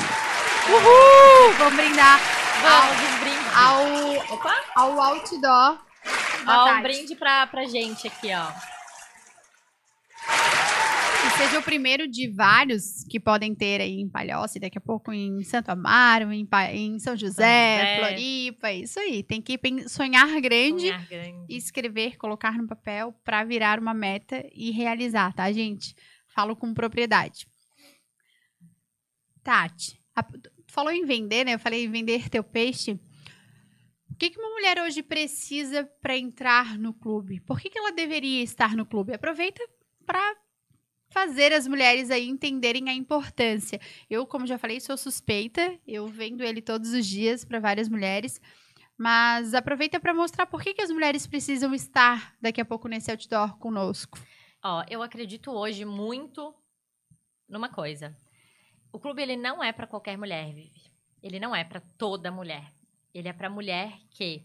Uhul! Vamos brindar Vamos, brinde. ao, Opa! ao outdoor Ó, um brinde pra, pra gente aqui, ó. Seja o primeiro de vários que podem ter aí em Palhoça, e daqui a pouco em Santo Amaro, em, Pa- em São José, José. Floripa, é isso aí. Tem que sonhar grande Sonhar grande. e escrever, colocar no papel pra virar uma meta e realizar, tá, gente? Falo com propriedade. Tati, a- tu falou em vender, né? Eu falei em vender teu peixe. O que, que uma mulher hoje precisa para entrar no clube? Por que, que ela deveria estar no clube? Aproveita para fazer as mulheres aí entenderem a importância. Eu, como já falei, sou suspeita. Eu vendo ele todos os dias para várias mulheres. Mas aproveita para mostrar por que, que as mulheres precisam estar daqui a pouco nesse outdoor conosco. Ó, eu acredito hoje muito numa coisa. O clube ele não é para qualquer mulher, Vivi. Ele não é para toda mulher. Ele é para mulher que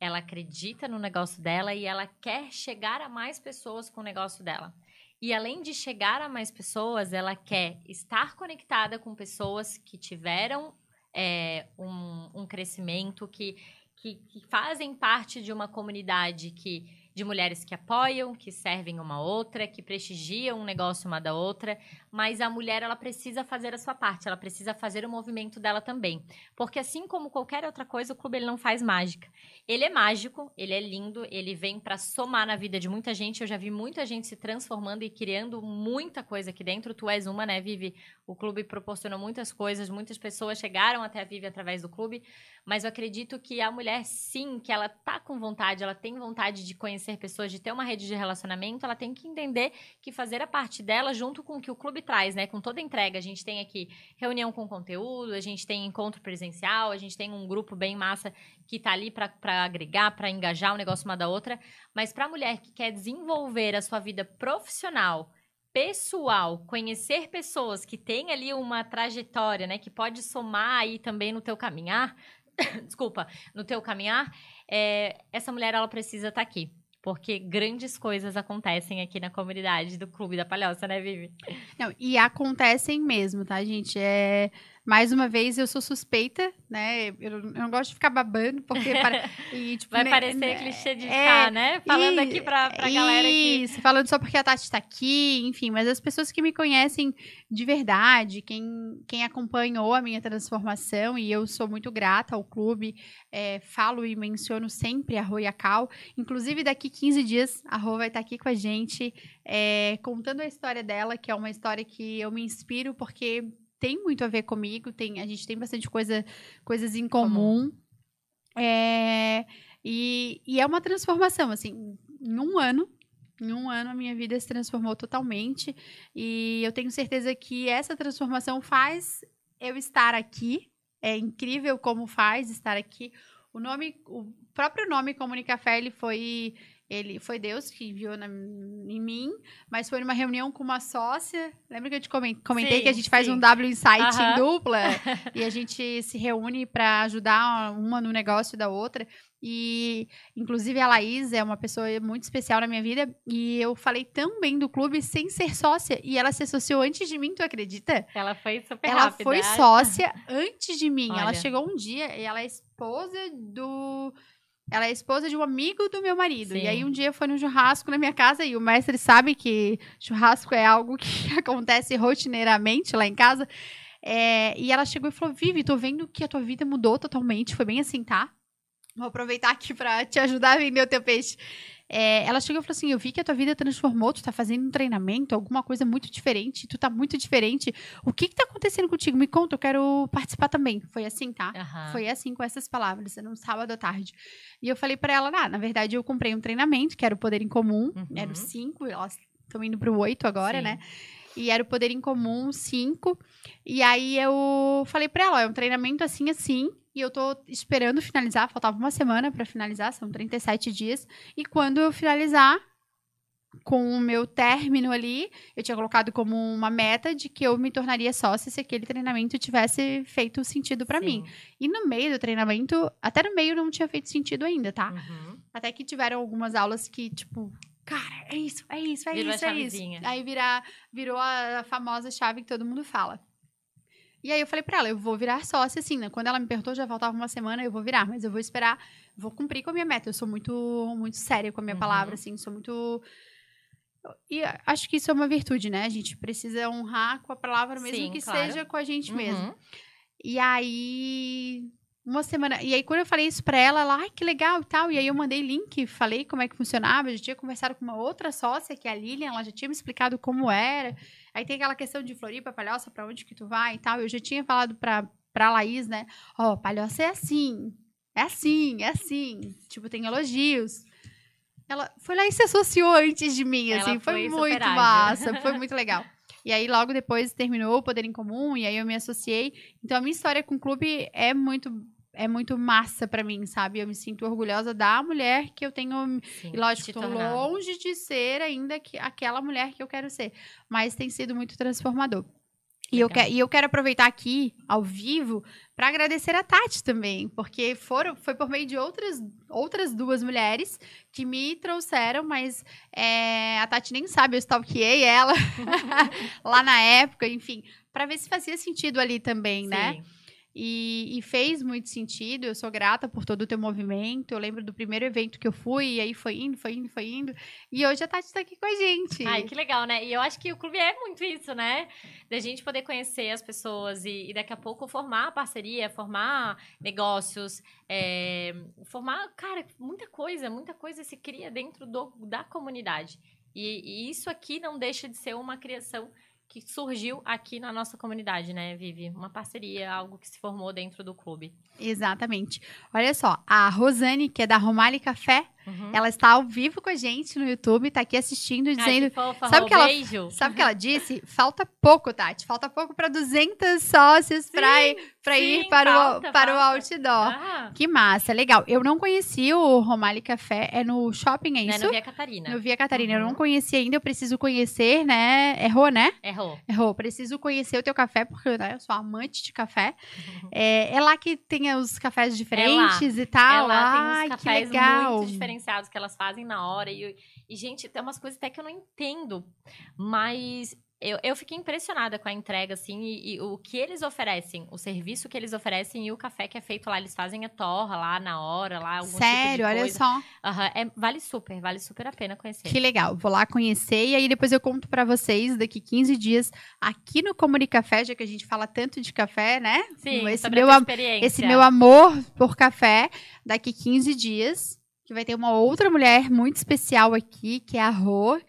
ela acredita no negócio dela e ela quer chegar a mais pessoas com o negócio dela. E além de chegar a mais pessoas, ela quer estar conectada com pessoas que tiveram é, um, um, crescimento, que, que, que fazem parte de uma comunidade que de mulheres que apoiam, que servem uma outra, que prestigiam um negócio uma da outra, mas a mulher ela precisa fazer a sua parte, ela precisa fazer o movimento dela também, porque assim como qualquer outra coisa, o clube ele não faz mágica. Ele é mágico, ele é lindo, ele vem para somar na vida de muita gente. Eu já vi muita gente se transformando e criando muita coisa aqui dentro. Tu és uma, né, Vivi? O clube proporcionou muitas coisas, muitas pessoas chegaram até a Vivi através do clube, mas eu acredito que a mulher sim, que ela tá com vontade, ela tem vontade de conhecer conhecer pessoas, de ter uma rede de relacionamento, ela tem que entender que fazer a parte dela junto com o que o clube traz, né? Com toda entrega. A gente tem aqui reunião com conteúdo, a gente tem encontro presencial, a gente tem um grupo bem massa que tá ali para agregar, para engajar um negócio uma da outra. Mas para a mulher que quer desenvolver a sua vida profissional, pessoal, conhecer pessoas que têm ali uma trajetória, né, que pode somar aí também no teu caminhar, [coughs] desculpa, no teu caminhar, é, essa mulher ela precisa estar tá aqui porque grandes coisas acontecem aqui na comunidade do Clube da Palhoça, né, Vivi? Não, e acontecem mesmo, tá, gente? É mais uma vez, eu sou suspeita, né? Eu, eu não gosto de ficar babando, porque... Para, [laughs] e, tipo, Vai né, parecer né, clichê de é, né? Falando e, aqui pra, pra galera Isso, aqui. falando só porque a Tati está aqui, enfim. Mas as pessoas que me conhecem de verdade, quem, quem acompanhou a minha transformação, e eu sou muito grata ao clube, é, falo e menciono sempre a Rô e a Cal. Inclusive, daqui 15 dias, a Rô vai estar aqui com a gente, é, contando a história dela, que é uma história que eu me inspiro, porque tem muito a ver comigo, tem, a gente tem bastante coisa, coisas em comum. É, e, e é uma transformação, assim, em um ano, em um ano a minha vida se transformou totalmente. E eu tenho certeza que essa transformação faz eu estar aqui. É incrível como faz estar aqui. O nome, o próprio nome Comunicafé, ele foi ele foi Deus que enviou na, em mim, mas foi numa reunião com uma sócia. Lembra que eu te comentei sim, que a gente sim. faz um W Insight em dupla [laughs] e a gente se reúne para ajudar uma no negócio da outra. E, inclusive, a Laís é uma pessoa muito especial na minha vida. E eu falei tão bem do clube sem ser sócia. E ela se associou antes de mim, tu acredita? Ela foi super ela rápida. Ela foi sócia antes de mim. Olha. Ela chegou um dia e ela é esposa do ela é esposa de um amigo do meu marido. Sim. E aí um dia foi no churrasco na minha casa e o mestre sabe que churrasco é algo que [laughs] acontece rotineiramente lá em casa. É, e ela chegou e falou: Vivi, tô vendo que a tua vida mudou totalmente. Foi bem assim, tá? Vou aproveitar aqui para te ajudar a vender o teu peixe. É, ela chegou e falou assim: Eu vi que a tua vida transformou, tu tá fazendo um treinamento, alguma coisa muito diferente, tu tá muito diferente. O que que tá acontecendo contigo? Me conta, eu quero participar também. Foi assim, tá? Uhum. Foi assim com essas palavras, no sábado à tarde. E eu falei para ela: ah, na verdade, eu comprei um treinamento, que era o Poder em Comum, uhum. era o 5, elas estão indo pro 8 agora, Sim. né? E era o Poder em Comum 5. E aí eu falei para ela: ó, é um treinamento assim, assim e eu tô esperando finalizar, faltava uma semana para finalizar, são 37 dias. E quando eu finalizar, com o meu término ali, eu tinha colocado como uma meta de que eu me tornaria sócia se aquele treinamento tivesse feito sentido para mim. E no meio do treinamento, até no meio não tinha feito sentido ainda, tá? Uhum. Até que tiveram algumas aulas que, tipo, cara, é isso, é isso, é Virou isso, é isso. Aí virar, virou a famosa chave que todo mundo fala. E aí eu falei pra ela, eu vou virar sócia, assim, né? Quando ela me perguntou, já faltava uma semana, eu vou virar, mas eu vou esperar, vou cumprir com a minha meta. Eu sou muito, muito séria com a minha uhum. palavra, assim, sou muito. E acho que isso é uma virtude, né? A gente precisa honrar com a palavra, mesmo Sim, que claro. seja com a gente uhum. mesmo. E aí, uma semana. E aí, quando eu falei isso pra ela, ela, ai, que legal e tal. E aí eu mandei link, falei como é que funcionava. Eu já tinha conversado com uma outra sócia, que é a Lilian, ela já tinha me explicado como era. Aí tem aquela questão de Floripa, Palhoça, pra onde que tu vai e tal. Eu já tinha falado pra, pra Laís, né? Ó, oh, Palhoça é assim. É assim, é assim. Tipo, tem elogios. Ela foi lá e se associou antes de mim, assim. Ela foi, foi muito massa, foi [laughs] muito legal. E aí, logo depois, terminou o Poder em Comum, e aí eu me associei. Então, a minha história com o clube é muito é muito massa para mim, sabe? Eu me sinto orgulhosa da mulher que eu tenho. Sim, e lógico, estou longe de ser ainda que, aquela mulher que eu quero ser. Mas tem sido muito transformador. E eu, que, e eu quero aproveitar aqui, ao vivo, para agradecer a Tati também, porque foram, foi por meio de outras, outras duas mulheres que me trouxeram, mas é, a Tati nem sabe, eu stalkeei ela [laughs] [laughs] lá na época, enfim, para ver se fazia sentido ali também, né? Sim. né? E, e, fez muito sentido. Eu sou grata por todo o teu movimento. Eu lembro do primeiro evento que eu fui, e aí foi indo, foi indo, foi indo. E hoje a Tati está aqui com a gente. Ai, que legal, né? E eu acho que o clube é muito isso, né? Da gente poder conhecer as pessoas e, e daqui a pouco formar parceria, formar negócios, é, formar, cara, muita coisa, muita coisa se cria dentro do, da comunidade. E, e isso aqui não deixa de ser uma criação que surgiu aqui na nossa comunidade, né, Vivi? Uma parceria, algo que se formou dentro do clube. Exatamente. Olha só, a Rosane, que é da Romali Café, Uhum. Ela está ao vivo com a gente no YouTube, está aqui assistindo, dizendo. Ai, que fofa, sabe o que ela, beijo. sabe que ela disse? [laughs] Falta pouco, Tati. Falta pouco para 200 sócios para ir para, falta, o, para o outdoor. Ah. Que massa, legal. Eu não conheci o Romali Café, é no shopping, é isso? É no Via Catarina. No Via Catarina. Uhum. Eu não uhum. conheci ainda, eu preciso conhecer, né? Errou, né? Errou. Errou. Preciso conhecer o teu café, porque né, eu sou amante de café. Uhum. É, é, lá que tem os cafés diferentes é e tal. É lá, Ai, tem uns cafés que legal. muito diferentes diferenciados que elas fazem na hora. E, e, gente, tem umas coisas até que eu não entendo. Mas eu, eu fiquei impressionada com a entrega, assim, e, e, o que eles oferecem, o serviço que eles oferecem e o café que é feito lá. Eles fazem a torra lá na hora, lá. Algum Sério, tipo olha só. Uhum, é, vale super, vale super a pena conhecer. Que legal. Vou lá conhecer e aí depois eu conto para vocês daqui 15 dias aqui no Comunicafé, já que a gente fala tanto de café, né? Sim, esse meu, esse meu amor por café, daqui 15 dias que vai ter uma outra mulher muito especial aqui, que é a Rô,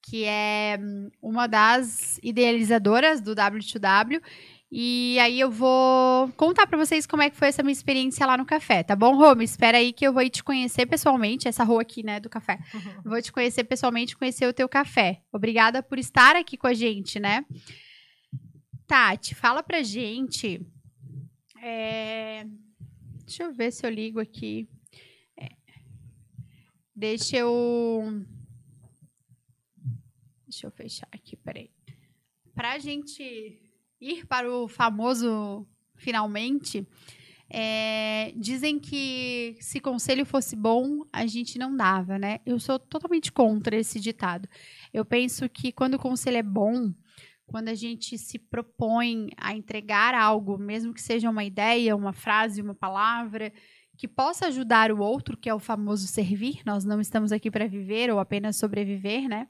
que é hum, uma das idealizadoras do W2W. E aí eu vou contar para vocês como é que foi essa minha experiência lá no café, tá bom, Rô? Me espera aí que eu vou te conhecer pessoalmente, essa Rô aqui, né, do café. Uhum. [laughs] Vou te conhecer pessoalmente, conhecer o teu café. Obrigada por estar aqui com a gente, né? Tati, fala pra gente. É... Deixa eu ver se eu ligo aqui. Deixa eu. Deixa eu fechar aqui, peraí. Para a gente ir para o famoso finalmente, é, dizem que se conselho fosse bom, a gente não dava, né? Eu sou totalmente contra esse ditado. Eu penso que quando o conselho é bom, quando a gente se propõe a entregar algo, mesmo que seja uma ideia, uma frase, uma palavra, que possa ajudar o outro, que é o famoso servir. Nós não estamos aqui para viver ou apenas sobreviver, né?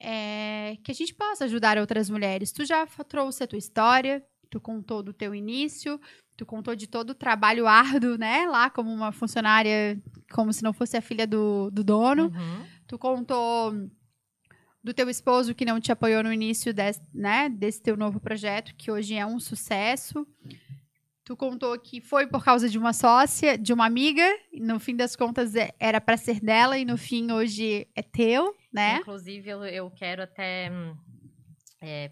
É, que a gente possa ajudar outras mulheres. Tu já trouxe a tua história, tu contou do teu início, tu contou de todo o trabalho árduo, né? Lá como uma funcionária, como se não fosse a filha do, do dono. Uhum. Tu contou do teu esposo que não te apoiou no início desse, né, desse teu novo projeto, que hoje é um sucesso. Tu contou que foi por causa de uma sócia, de uma amiga, no fim das contas é, era para ser dela e no fim hoje é teu, né? Inclusive eu, eu quero até é,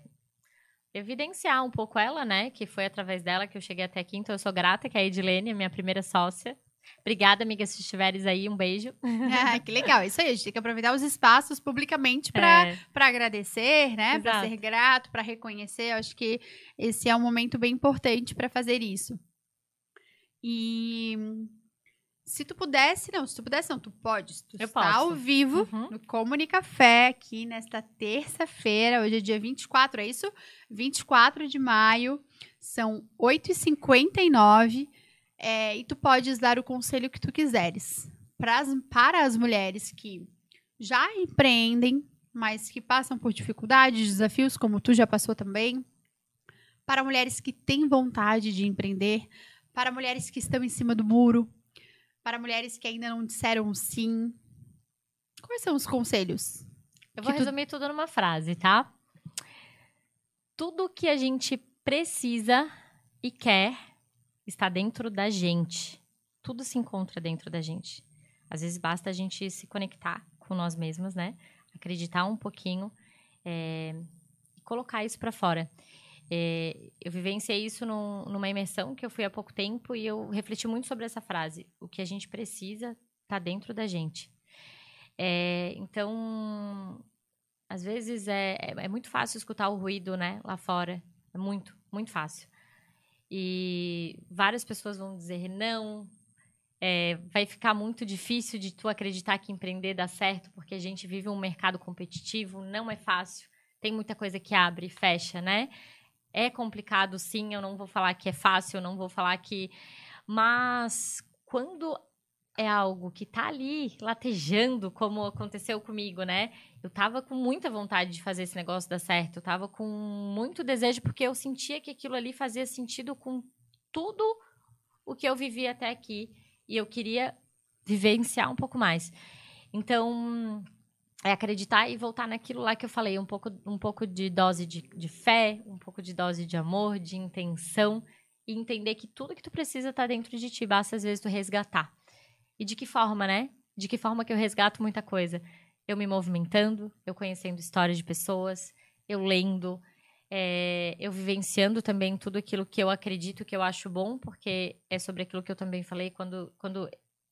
evidenciar um pouco ela, né? Que foi através dela que eu cheguei até aqui, então eu sou grata que é a Edilene, minha primeira sócia. Obrigada, amiga, se estiveres aí, um beijo. [laughs] Ah, que legal, isso aí, a gente tem que aproveitar os espaços publicamente para é. agradecer, né? Para ser grato, para reconhecer. Eu acho que esse é um momento bem importante para fazer isso. E se tu pudesse, não, se tu pudesse, não, tu pode. Tu Eu está posso. ao vivo uhum. no Comunicafé aqui nesta terça-feira, hoje é dia 24, é isso? 24 de maio, são 8h59 é, e tu podes dar o conselho que tu quiseres as, para as mulheres que já empreendem, mas que passam por dificuldades, desafios, como tu já passou também. Para mulheres que têm vontade de empreender, para mulheres que estão em cima do muro, para mulheres que ainda não disseram sim. Quais são os conselhos? Eu vou resumir tudo numa frase, tá? Tudo que a gente precisa e quer está dentro da gente. Tudo se encontra dentro da gente. Às vezes basta a gente se conectar com nós mesmos, né? Acreditar um pouquinho é, e colocar isso para fora. É, eu vivenciei isso num, numa imersão que eu fui há pouco tempo e eu refleti muito sobre essa frase. O que a gente precisa está dentro da gente. É, então, às vezes é, é, é, muito fácil escutar o ruído, né, lá fora. É muito, muito fácil. E várias pessoas vão dizer não. É, vai ficar muito difícil de tu acreditar que empreender dá certo, porque a gente vive um mercado competitivo, não é fácil. Tem muita coisa que abre e fecha, né? É complicado, sim. Eu não vou falar que é fácil, eu não vou falar que. Mas quando é algo que tá ali latejando, como aconteceu comigo, né? Eu tava com muita vontade de fazer esse negócio dar certo. Eu tava com muito desejo, porque eu sentia que aquilo ali fazia sentido com tudo o que eu vivi até aqui. E eu queria vivenciar um pouco mais. Então, é acreditar e voltar naquilo lá que eu falei, um pouco, um pouco de dose de, de fé, um pouco de dose de amor, de intenção, e entender que tudo que tu precisa está dentro de ti, basta às vezes tu resgatar. E de que forma, né? De que forma que eu resgato muita coisa? Eu me movimentando, eu conhecendo histórias de pessoas, eu lendo, é, eu vivenciando também tudo aquilo que eu acredito que eu acho bom, porque é sobre aquilo que eu também falei, quando, quando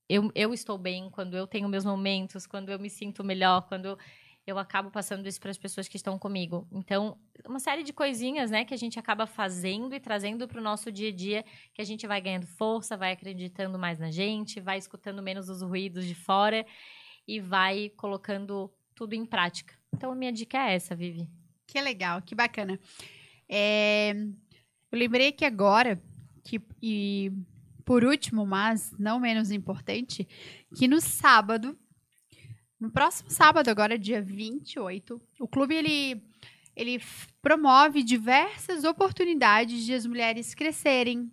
eu, eu estou bem, quando eu tenho meus momentos, quando eu me sinto melhor, quando eu acabo passando isso para as pessoas que estão comigo. Então, uma série de coisinhas, né, que a gente acaba fazendo e trazendo para o nosso dia a dia, que a gente vai ganhando força, vai acreditando mais na gente, vai escutando menos os ruídos de fora e vai colocando tudo em prática. Então, a minha dica é essa, Vivi. Que legal, que bacana. É, eu lembrei que agora, que, e por último, mas não menos importante, que no sábado, no próximo sábado, agora dia 28, o clube ele, ele promove diversas oportunidades de as mulheres crescerem,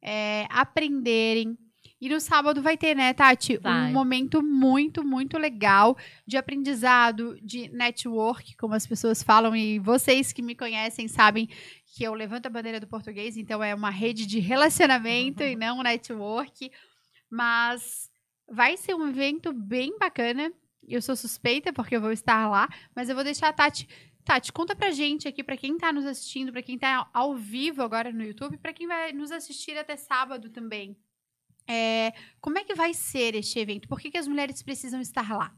é, aprenderem, e no sábado vai ter, né, Tati, vai. um momento muito, muito legal de aprendizado, de network, como as pessoas falam, e vocês que me conhecem sabem que eu levanto a bandeira do português, então é uma rede de relacionamento uhum. [laughs] e não um network. Mas vai ser um evento bem bacana. Eu sou suspeita porque eu vou estar lá, mas eu vou deixar a Tati. Tati, conta pra gente aqui, pra quem tá nos assistindo, pra quem tá ao vivo agora no YouTube, pra quem vai nos assistir até sábado também. É, como é que vai ser este evento? Por que, que as mulheres precisam estar lá?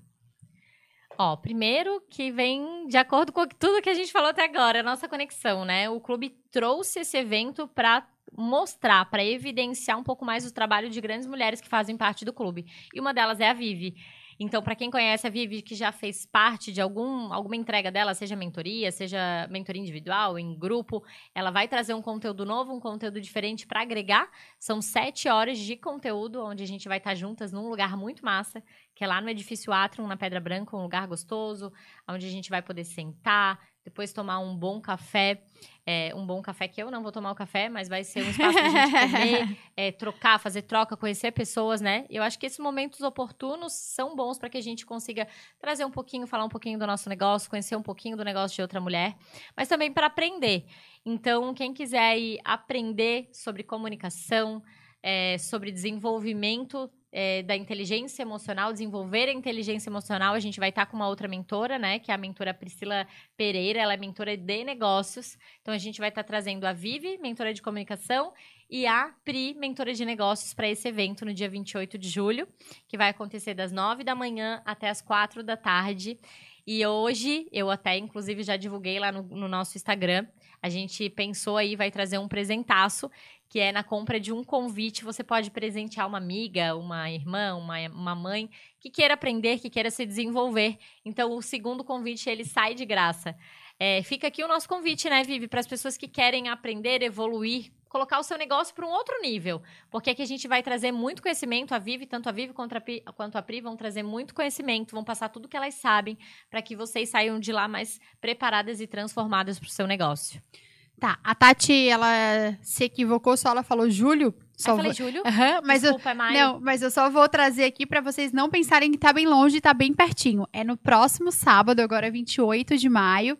Ó, primeiro que vem de acordo com tudo que a gente falou até agora, a nossa conexão, né? O clube trouxe esse evento para mostrar, para evidenciar um pouco mais o trabalho de grandes mulheres que fazem parte do clube. E uma delas é a Vivi. Então, para quem conhece a Vivi, que já fez parte de algum, alguma entrega dela, seja mentoria, seja mentoria individual, em grupo, ela vai trazer um conteúdo novo, um conteúdo diferente para agregar. São sete horas de conteúdo, onde a gente vai estar juntas num lugar muito massa, que é lá no Edifício Atrium, na Pedra Branca, um lugar gostoso, onde a gente vai poder sentar, depois tomar um bom café. É, um bom café que eu não vou tomar o café, mas vai ser um espaço pra gente comer, [laughs] é, trocar, fazer troca, conhecer pessoas, né? Eu acho que esses momentos oportunos são bons para que a gente consiga trazer um pouquinho, falar um pouquinho do nosso negócio, conhecer um pouquinho do negócio de outra mulher, mas também para aprender. Então, quem quiser aprender sobre comunicação, é, sobre desenvolvimento é, da inteligência emocional, desenvolver a inteligência emocional. A gente vai estar tá com uma outra mentora, né? Que é a mentora Priscila Pereira, ela é mentora de negócios. Então a gente vai estar tá trazendo a Vivi, mentora de comunicação, e a Pri, mentora de negócios, para esse evento no dia 28 de julho, que vai acontecer das 9 da manhã até as 4 da tarde. E hoje, eu até, inclusive, já divulguei lá no, no nosso Instagram. A gente pensou aí, vai trazer um presentaço que é na compra de um convite, você pode presentear uma amiga, uma irmã, uma, uma mãe que queira aprender, que queira se desenvolver. Então, o segundo convite, ele sai de graça. É, fica aqui o nosso convite, né, Vivi, para as pessoas que querem aprender, evoluir, colocar o seu negócio para um outro nível. Porque aqui a gente vai trazer muito conhecimento, a Vivi, tanto a Vivi quanto a, Pri, quanto a Pri vão trazer muito conhecimento, vão passar tudo que elas sabem para que vocês saiam de lá mais preparadas e transformadas para o seu negócio. Tá, a Tati, ela se equivocou, só ela falou Júlio. Só eu falei vou... Júlio? Uhum, mas Desculpa, eu... é Maio. Não, mas eu só vou trazer aqui para vocês não pensarem que tá bem longe, tá bem pertinho. É no próximo sábado, agora 28 de maio.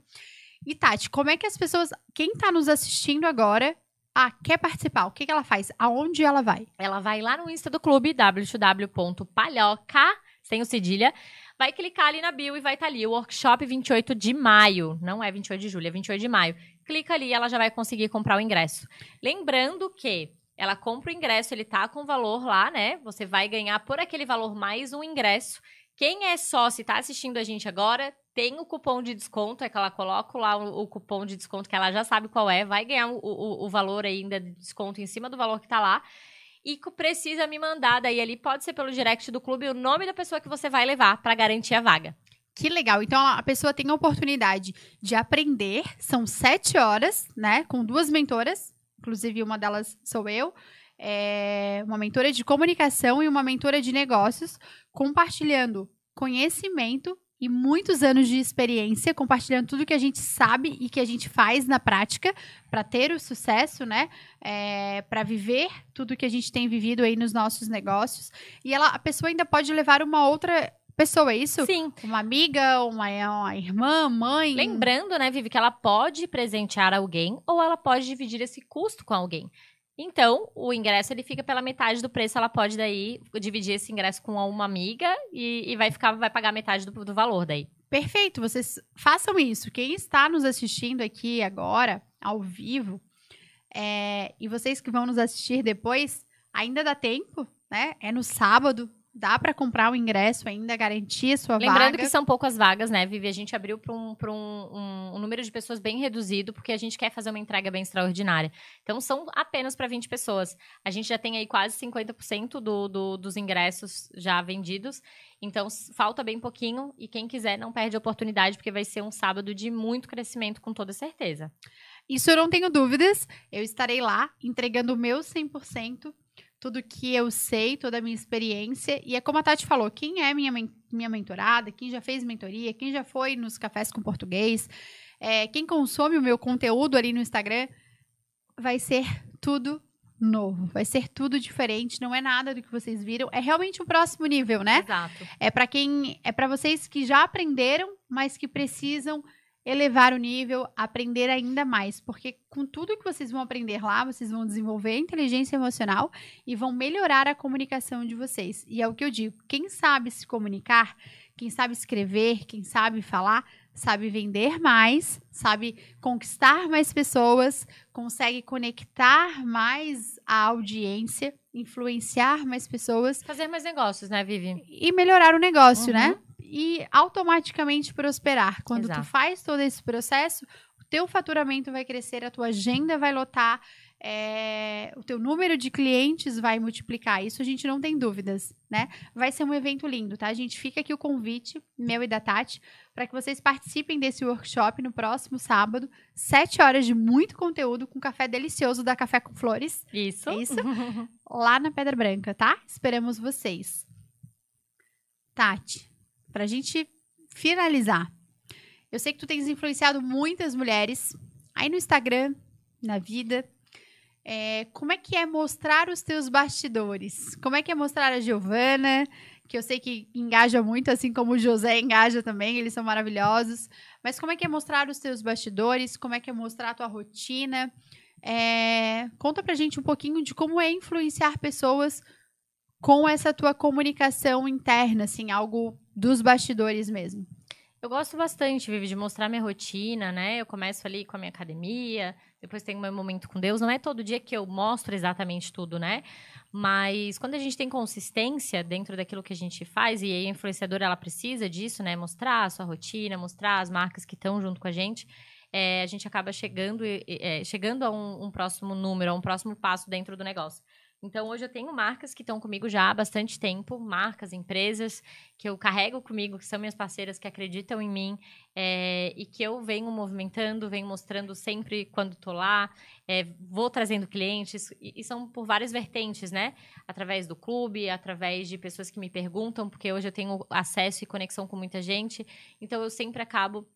E Tati, como é que as pessoas, quem tá nos assistindo agora, ah, quer participar, o que, que ela faz? Aonde ela vai? Ela vai lá no Insta do clube, www.palhoca, sem o cedilha, vai clicar ali na bio e vai estar tá ali, o workshop 28 de maio. Não é 28 de julho, é 28 de maio. Clica ali e ela já vai conseguir comprar o ingresso. Lembrando que ela compra o ingresso, ele tá com valor lá, né? Você vai ganhar por aquele valor mais um ingresso. Quem é sócio e tá assistindo a gente agora, tem o cupom de desconto, é que ela coloca lá o, o cupom de desconto, que ela já sabe qual é, vai ganhar o, o, o valor ainda de desconto em cima do valor que tá lá e precisa me mandar daí ali, pode ser pelo direct do clube, o nome da pessoa que você vai levar para garantir a vaga. Que legal. Então a pessoa tem a oportunidade de aprender. São sete horas, né? Com duas mentoras. Inclusive, uma delas sou eu. É uma mentora de comunicação e uma mentora de negócios, compartilhando conhecimento e muitos anos de experiência, compartilhando tudo que a gente sabe e que a gente faz na prática para ter o sucesso, né? É, para viver tudo que a gente tem vivido aí nos nossos negócios. E ela, a pessoa ainda pode levar uma outra pessoa, é isso? Sim. Uma amiga, uma, uma irmã, mãe. Lembrando, né, Vivi, que ela pode presentear alguém ou ela pode dividir esse custo com alguém. Então, o ingresso ele fica pela metade do preço. Ela pode daí dividir esse ingresso com uma amiga e, e vai ficar, vai pagar metade do, do valor daí. Perfeito, vocês façam isso. Quem está nos assistindo aqui agora, ao vivo, é, e vocês que vão nos assistir depois, ainda dá tempo, né? É no sábado, Dá para comprar o ingresso ainda, garantir a sua Lembrando vaga. Lembrando que são poucas vagas, né, Vivi? A gente abriu para um, um, um, um, número de pessoas bem reduzido, porque a gente quer fazer uma entrega bem extraordinária. Então, são apenas para 20 pessoas. A gente já tem aí quase 50% do, do, dos ingressos já vendidos. Então, falta bem pouquinho. E quem quiser, não perde a oportunidade, porque vai ser um sábado de muito crescimento, com toda certeza. Isso eu não tenho dúvidas. Eu estarei lá entregando o meu 100% tudo que eu sei, toda a minha experiência. E é como a Tati falou: quem é minha, minha mentorada, quem já fez mentoria, quem já foi nos cafés com português, é, quem consome o meu conteúdo ali no Instagram, vai ser tudo novo, vai ser tudo diferente, não é nada do que vocês viram, é realmente um próximo nível, né? Exato. É para quem, é para vocês que já aprenderam, mas que precisam elevar o nível, aprender ainda mais, porque com tudo que vocês vão aprender lá, vocês vão desenvolver a inteligência emocional e vão melhorar a comunicação de vocês. E é o que eu digo, quem sabe se comunicar, quem sabe escrever, quem sabe falar, sabe vender mais, sabe conquistar mais pessoas, consegue conectar mais a audiência, influenciar mais pessoas, fazer mais negócios, né, Vivi? E melhorar o negócio, uhum. né? E automaticamente prosperar. Quando Exato. tu faz todo esse processo, o teu faturamento vai crescer, a tua agenda vai lotar, é, o teu número de clientes vai multiplicar. Isso a gente não tem dúvidas, né? Vai ser um evento lindo, tá? A gente fica aqui o convite, meu e da Tati, para que vocês participem desse workshop no próximo sábado, sete horas de muito conteúdo com café delicioso da Café com Flores. Isso. É isso. [laughs] lá na Pedra Branca, tá? Esperamos vocês. Tati, para a gente finalizar. Eu sei que tu tens influenciado muitas mulheres aí no Instagram, na vida. É, como é que é mostrar os teus bastidores? Como é que é mostrar a Giovana, que eu sei que engaja muito, assim como o José engaja também, eles são maravilhosos. Mas como é que é mostrar os teus bastidores? Como é que é mostrar a tua rotina? É, conta pra gente um pouquinho de como é influenciar pessoas com essa tua comunicação interna, assim, algo dos bastidores mesmo? Eu gosto bastante, Vivi, de mostrar minha rotina, né? Eu começo ali com a minha academia, depois tenho meu momento com Deus. Não é todo dia que eu mostro exatamente tudo, né? Mas quando a gente tem consistência dentro daquilo que a gente faz, e a influenciadora ela precisa disso, né? Mostrar a sua rotina, mostrar as marcas que estão junto com a gente. É, a gente acaba chegando, é, chegando a um, um próximo número, a um próximo passo dentro do negócio. Então, hoje eu tenho marcas que estão comigo já há bastante tempo, marcas, empresas que eu carrego comigo, que são minhas parceiras, que acreditam em mim é, e que eu venho movimentando, venho mostrando sempre quando estou lá, é, vou trazendo clientes, e, e, são por várias vertentes, né? Através do clube, através de pessoas que me perguntam, porque hoje eu tenho acesso e conexão com muita gente, então eu sempre acabo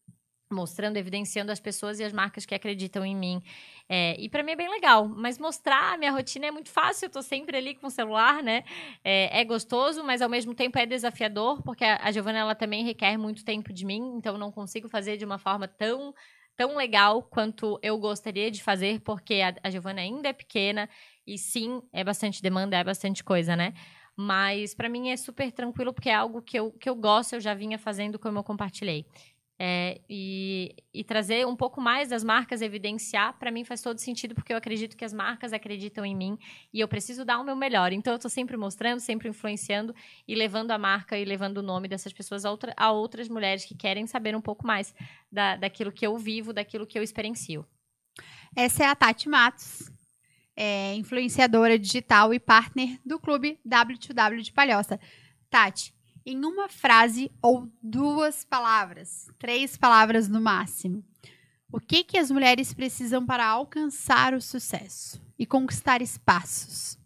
mostrando, evidenciando as pessoas e as marcas que acreditam em mim. É, e para mim é bem legal, mas mostrar a minha rotina é muito fácil, eu tô sempre ali com o celular, né? É, é gostoso, mas ao mesmo tempo é desafiador, porque a, a Giovana ela também requer muito tempo de mim, então não consigo fazer de uma forma tão tão legal quanto eu gostaria de fazer, porque a, a Giovana ainda é pequena e sim, é bastante demanda, é bastante coisa, né? Mas para mim é super tranquilo porque é algo que eu, que eu gosto, eu já vinha fazendo como eu compartilhei. É, e, e, trazer um pouco mais das marcas, evidenciar, para mim faz todo sentido, porque eu acredito que as marcas acreditam em mim e eu preciso dar o meu melhor. Então, eu estou sempre mostrando, sempre influenciando e levando a marca e levando o nome dessas pessoas a, outra, a outras mulheres que querem saber um pouco mais da, daquilo que eu vivo, daquilo que eu experiencio. Essa é a Tati Matos, é influenciadora digital e partner do clube W2W de Palhoça. Tati, em uma frase ou duas palavras, três palavras no máximo. O que, que as mulheres precisam para alcançar o sucesso e conquistar espaços?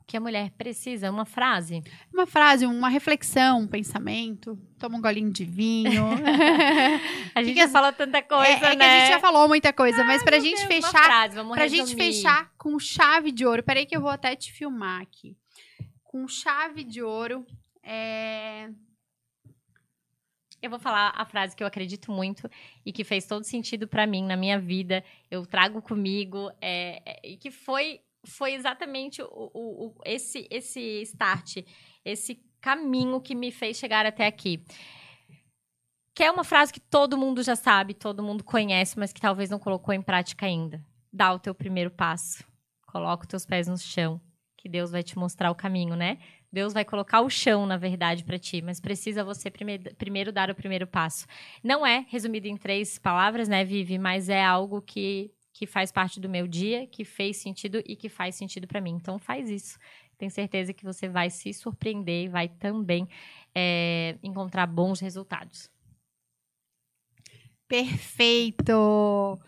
O que a mulher precisa? Uma frase? Uma frase, uma reflexão, um pensamento. Toma um golinho de vinho. [laughs] a gente que já falou tanta coisa, é, é né? que a gente já falou muita coisa, mas pra gente Deus, fechar, frase, pra resumir. gente fechar com chave de ouro. Peraí que eu vou até te filmar aqui com chave de ouro. É... Eu vou falar a frase que eu acredito muito e que fez todo sentido para mim na minha vida. Eu trago comigo é, é, e que foi foi exatamente o, o, o, esse esse start, esse caminho que me fez chegar até aqui. Que é uma frase que todo mundo já sabe, todo mundo conhece, mas que talvez não colocou em prática ainda. Dá o teu primeiro passo. Coloca os teus pés no chão que Deus vai te mostrar o caminho, né? Deus vai colocar o chão, na verdade, para ti, mas precisa você primeiro, primeiro dar o primeiro passo. Não é resumido em três palavras, né, Vivi? Mas é algo que, que faz parte do meu dia, que fez sentido e que faz sentido para mim. Então, faz isso. Tenho certeza que você vai se surpreender e vai também é, encontrar bons resultados. Perfeito!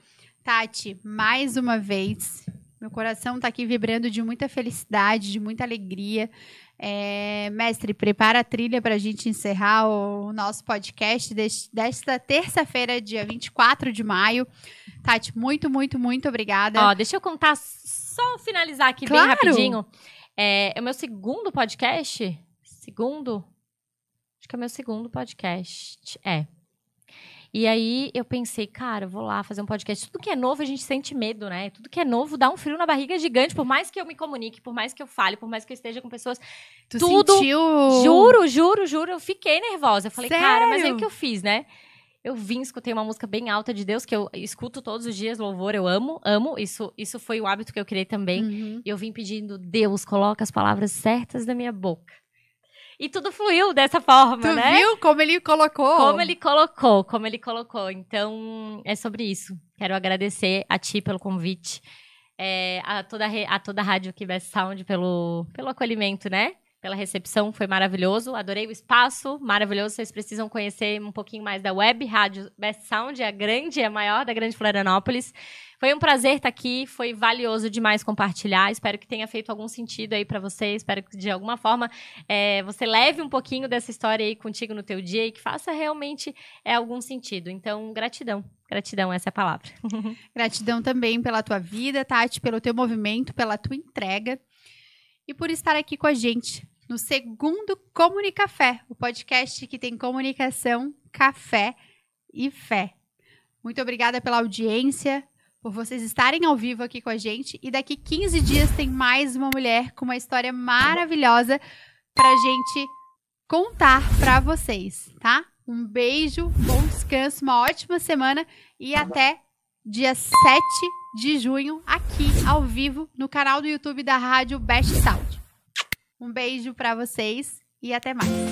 Tati, mais uma vez, meu coração está aqui vibrando de muita felicidade, de muita alegria. É, mestre, prepara a trilha para a gente encerrar o nosso podcast desta terça-feira, dia 24 de maio. Tati, muito, muito, muito obrigada. Ó, deixa eu contar, só finalizar aqui claro. bem rapidinho. É, é o meu segundo podcast? Segundo? Acho que é o meu segundo podcast. É. E aí eu pensei, cara, vou lá fazer um podcast. Tudo que é novo a gente sente medo, né? Tudo que é novo dá um frio na barriga gigante. Por mais que eu me comunique, por mais que eu fale, por mais que eu esteja com pessoas. Tu tudo. Sentiu... Juro, juro, juro. Eu fiquei nervosa. Eu falei, Sério? cara, mas aí o que eu fiz, né? Eu vim, escutei uma música bem alta de Deus, que eu escuto todos os dias, louvor, eu amo, amo. Isso, isso foi o hábito que eu criei também. Uhum. E eu vim pedindo, Deus, coloca as palavras certas na minha boca. E tudo fluiu dessa forma, tu né? viu como ele colocou? Como ele colocou, como ele colocou. Então, é sobre isso. Quero agradecer a ti pelo convite, é, a, toda a, a toda a Rádio aqui Best Sound pelo, pelo acolhimento, né? Pela recepção, foi maravilhoso. Adorei o espaço, maravilhoso. Vocês precisam conhecer um pouquinho mais da web Rádio Best Sound, é a grande, é a maior da Grande Florianópolis. Foi um prazer estar aqui, foi valioso demais compartilhar. Espero que tenha feito algum sentido aí para você. Espero que de alguma forma é, você leve um pouquinho dessa história aí contigo no teu dia e que faça realmente é, algum sentido. Então, gratidão. Gratidão, essa é a palavra. [laughs] gratidão também pela tua vida, Tati, pelo teu movimento, pela tua entrega e por estar aqui com a gente no segundo Comunicafé, o podcast que tem comunicação, café e fé. Muito obrigada pela audiência por vocês estarem ao vivo aqui com a gente. E daqui 15 dias tem mais uma mulher com uma história maravilhosa pra gente contar pra vocês, tá? Um beijo, bom descanso, uma ótima semana e até dia 7 de junho aqui ao vivo no canal do YouTube da Rádio Best Sound. Um beijo para vocês e até mais.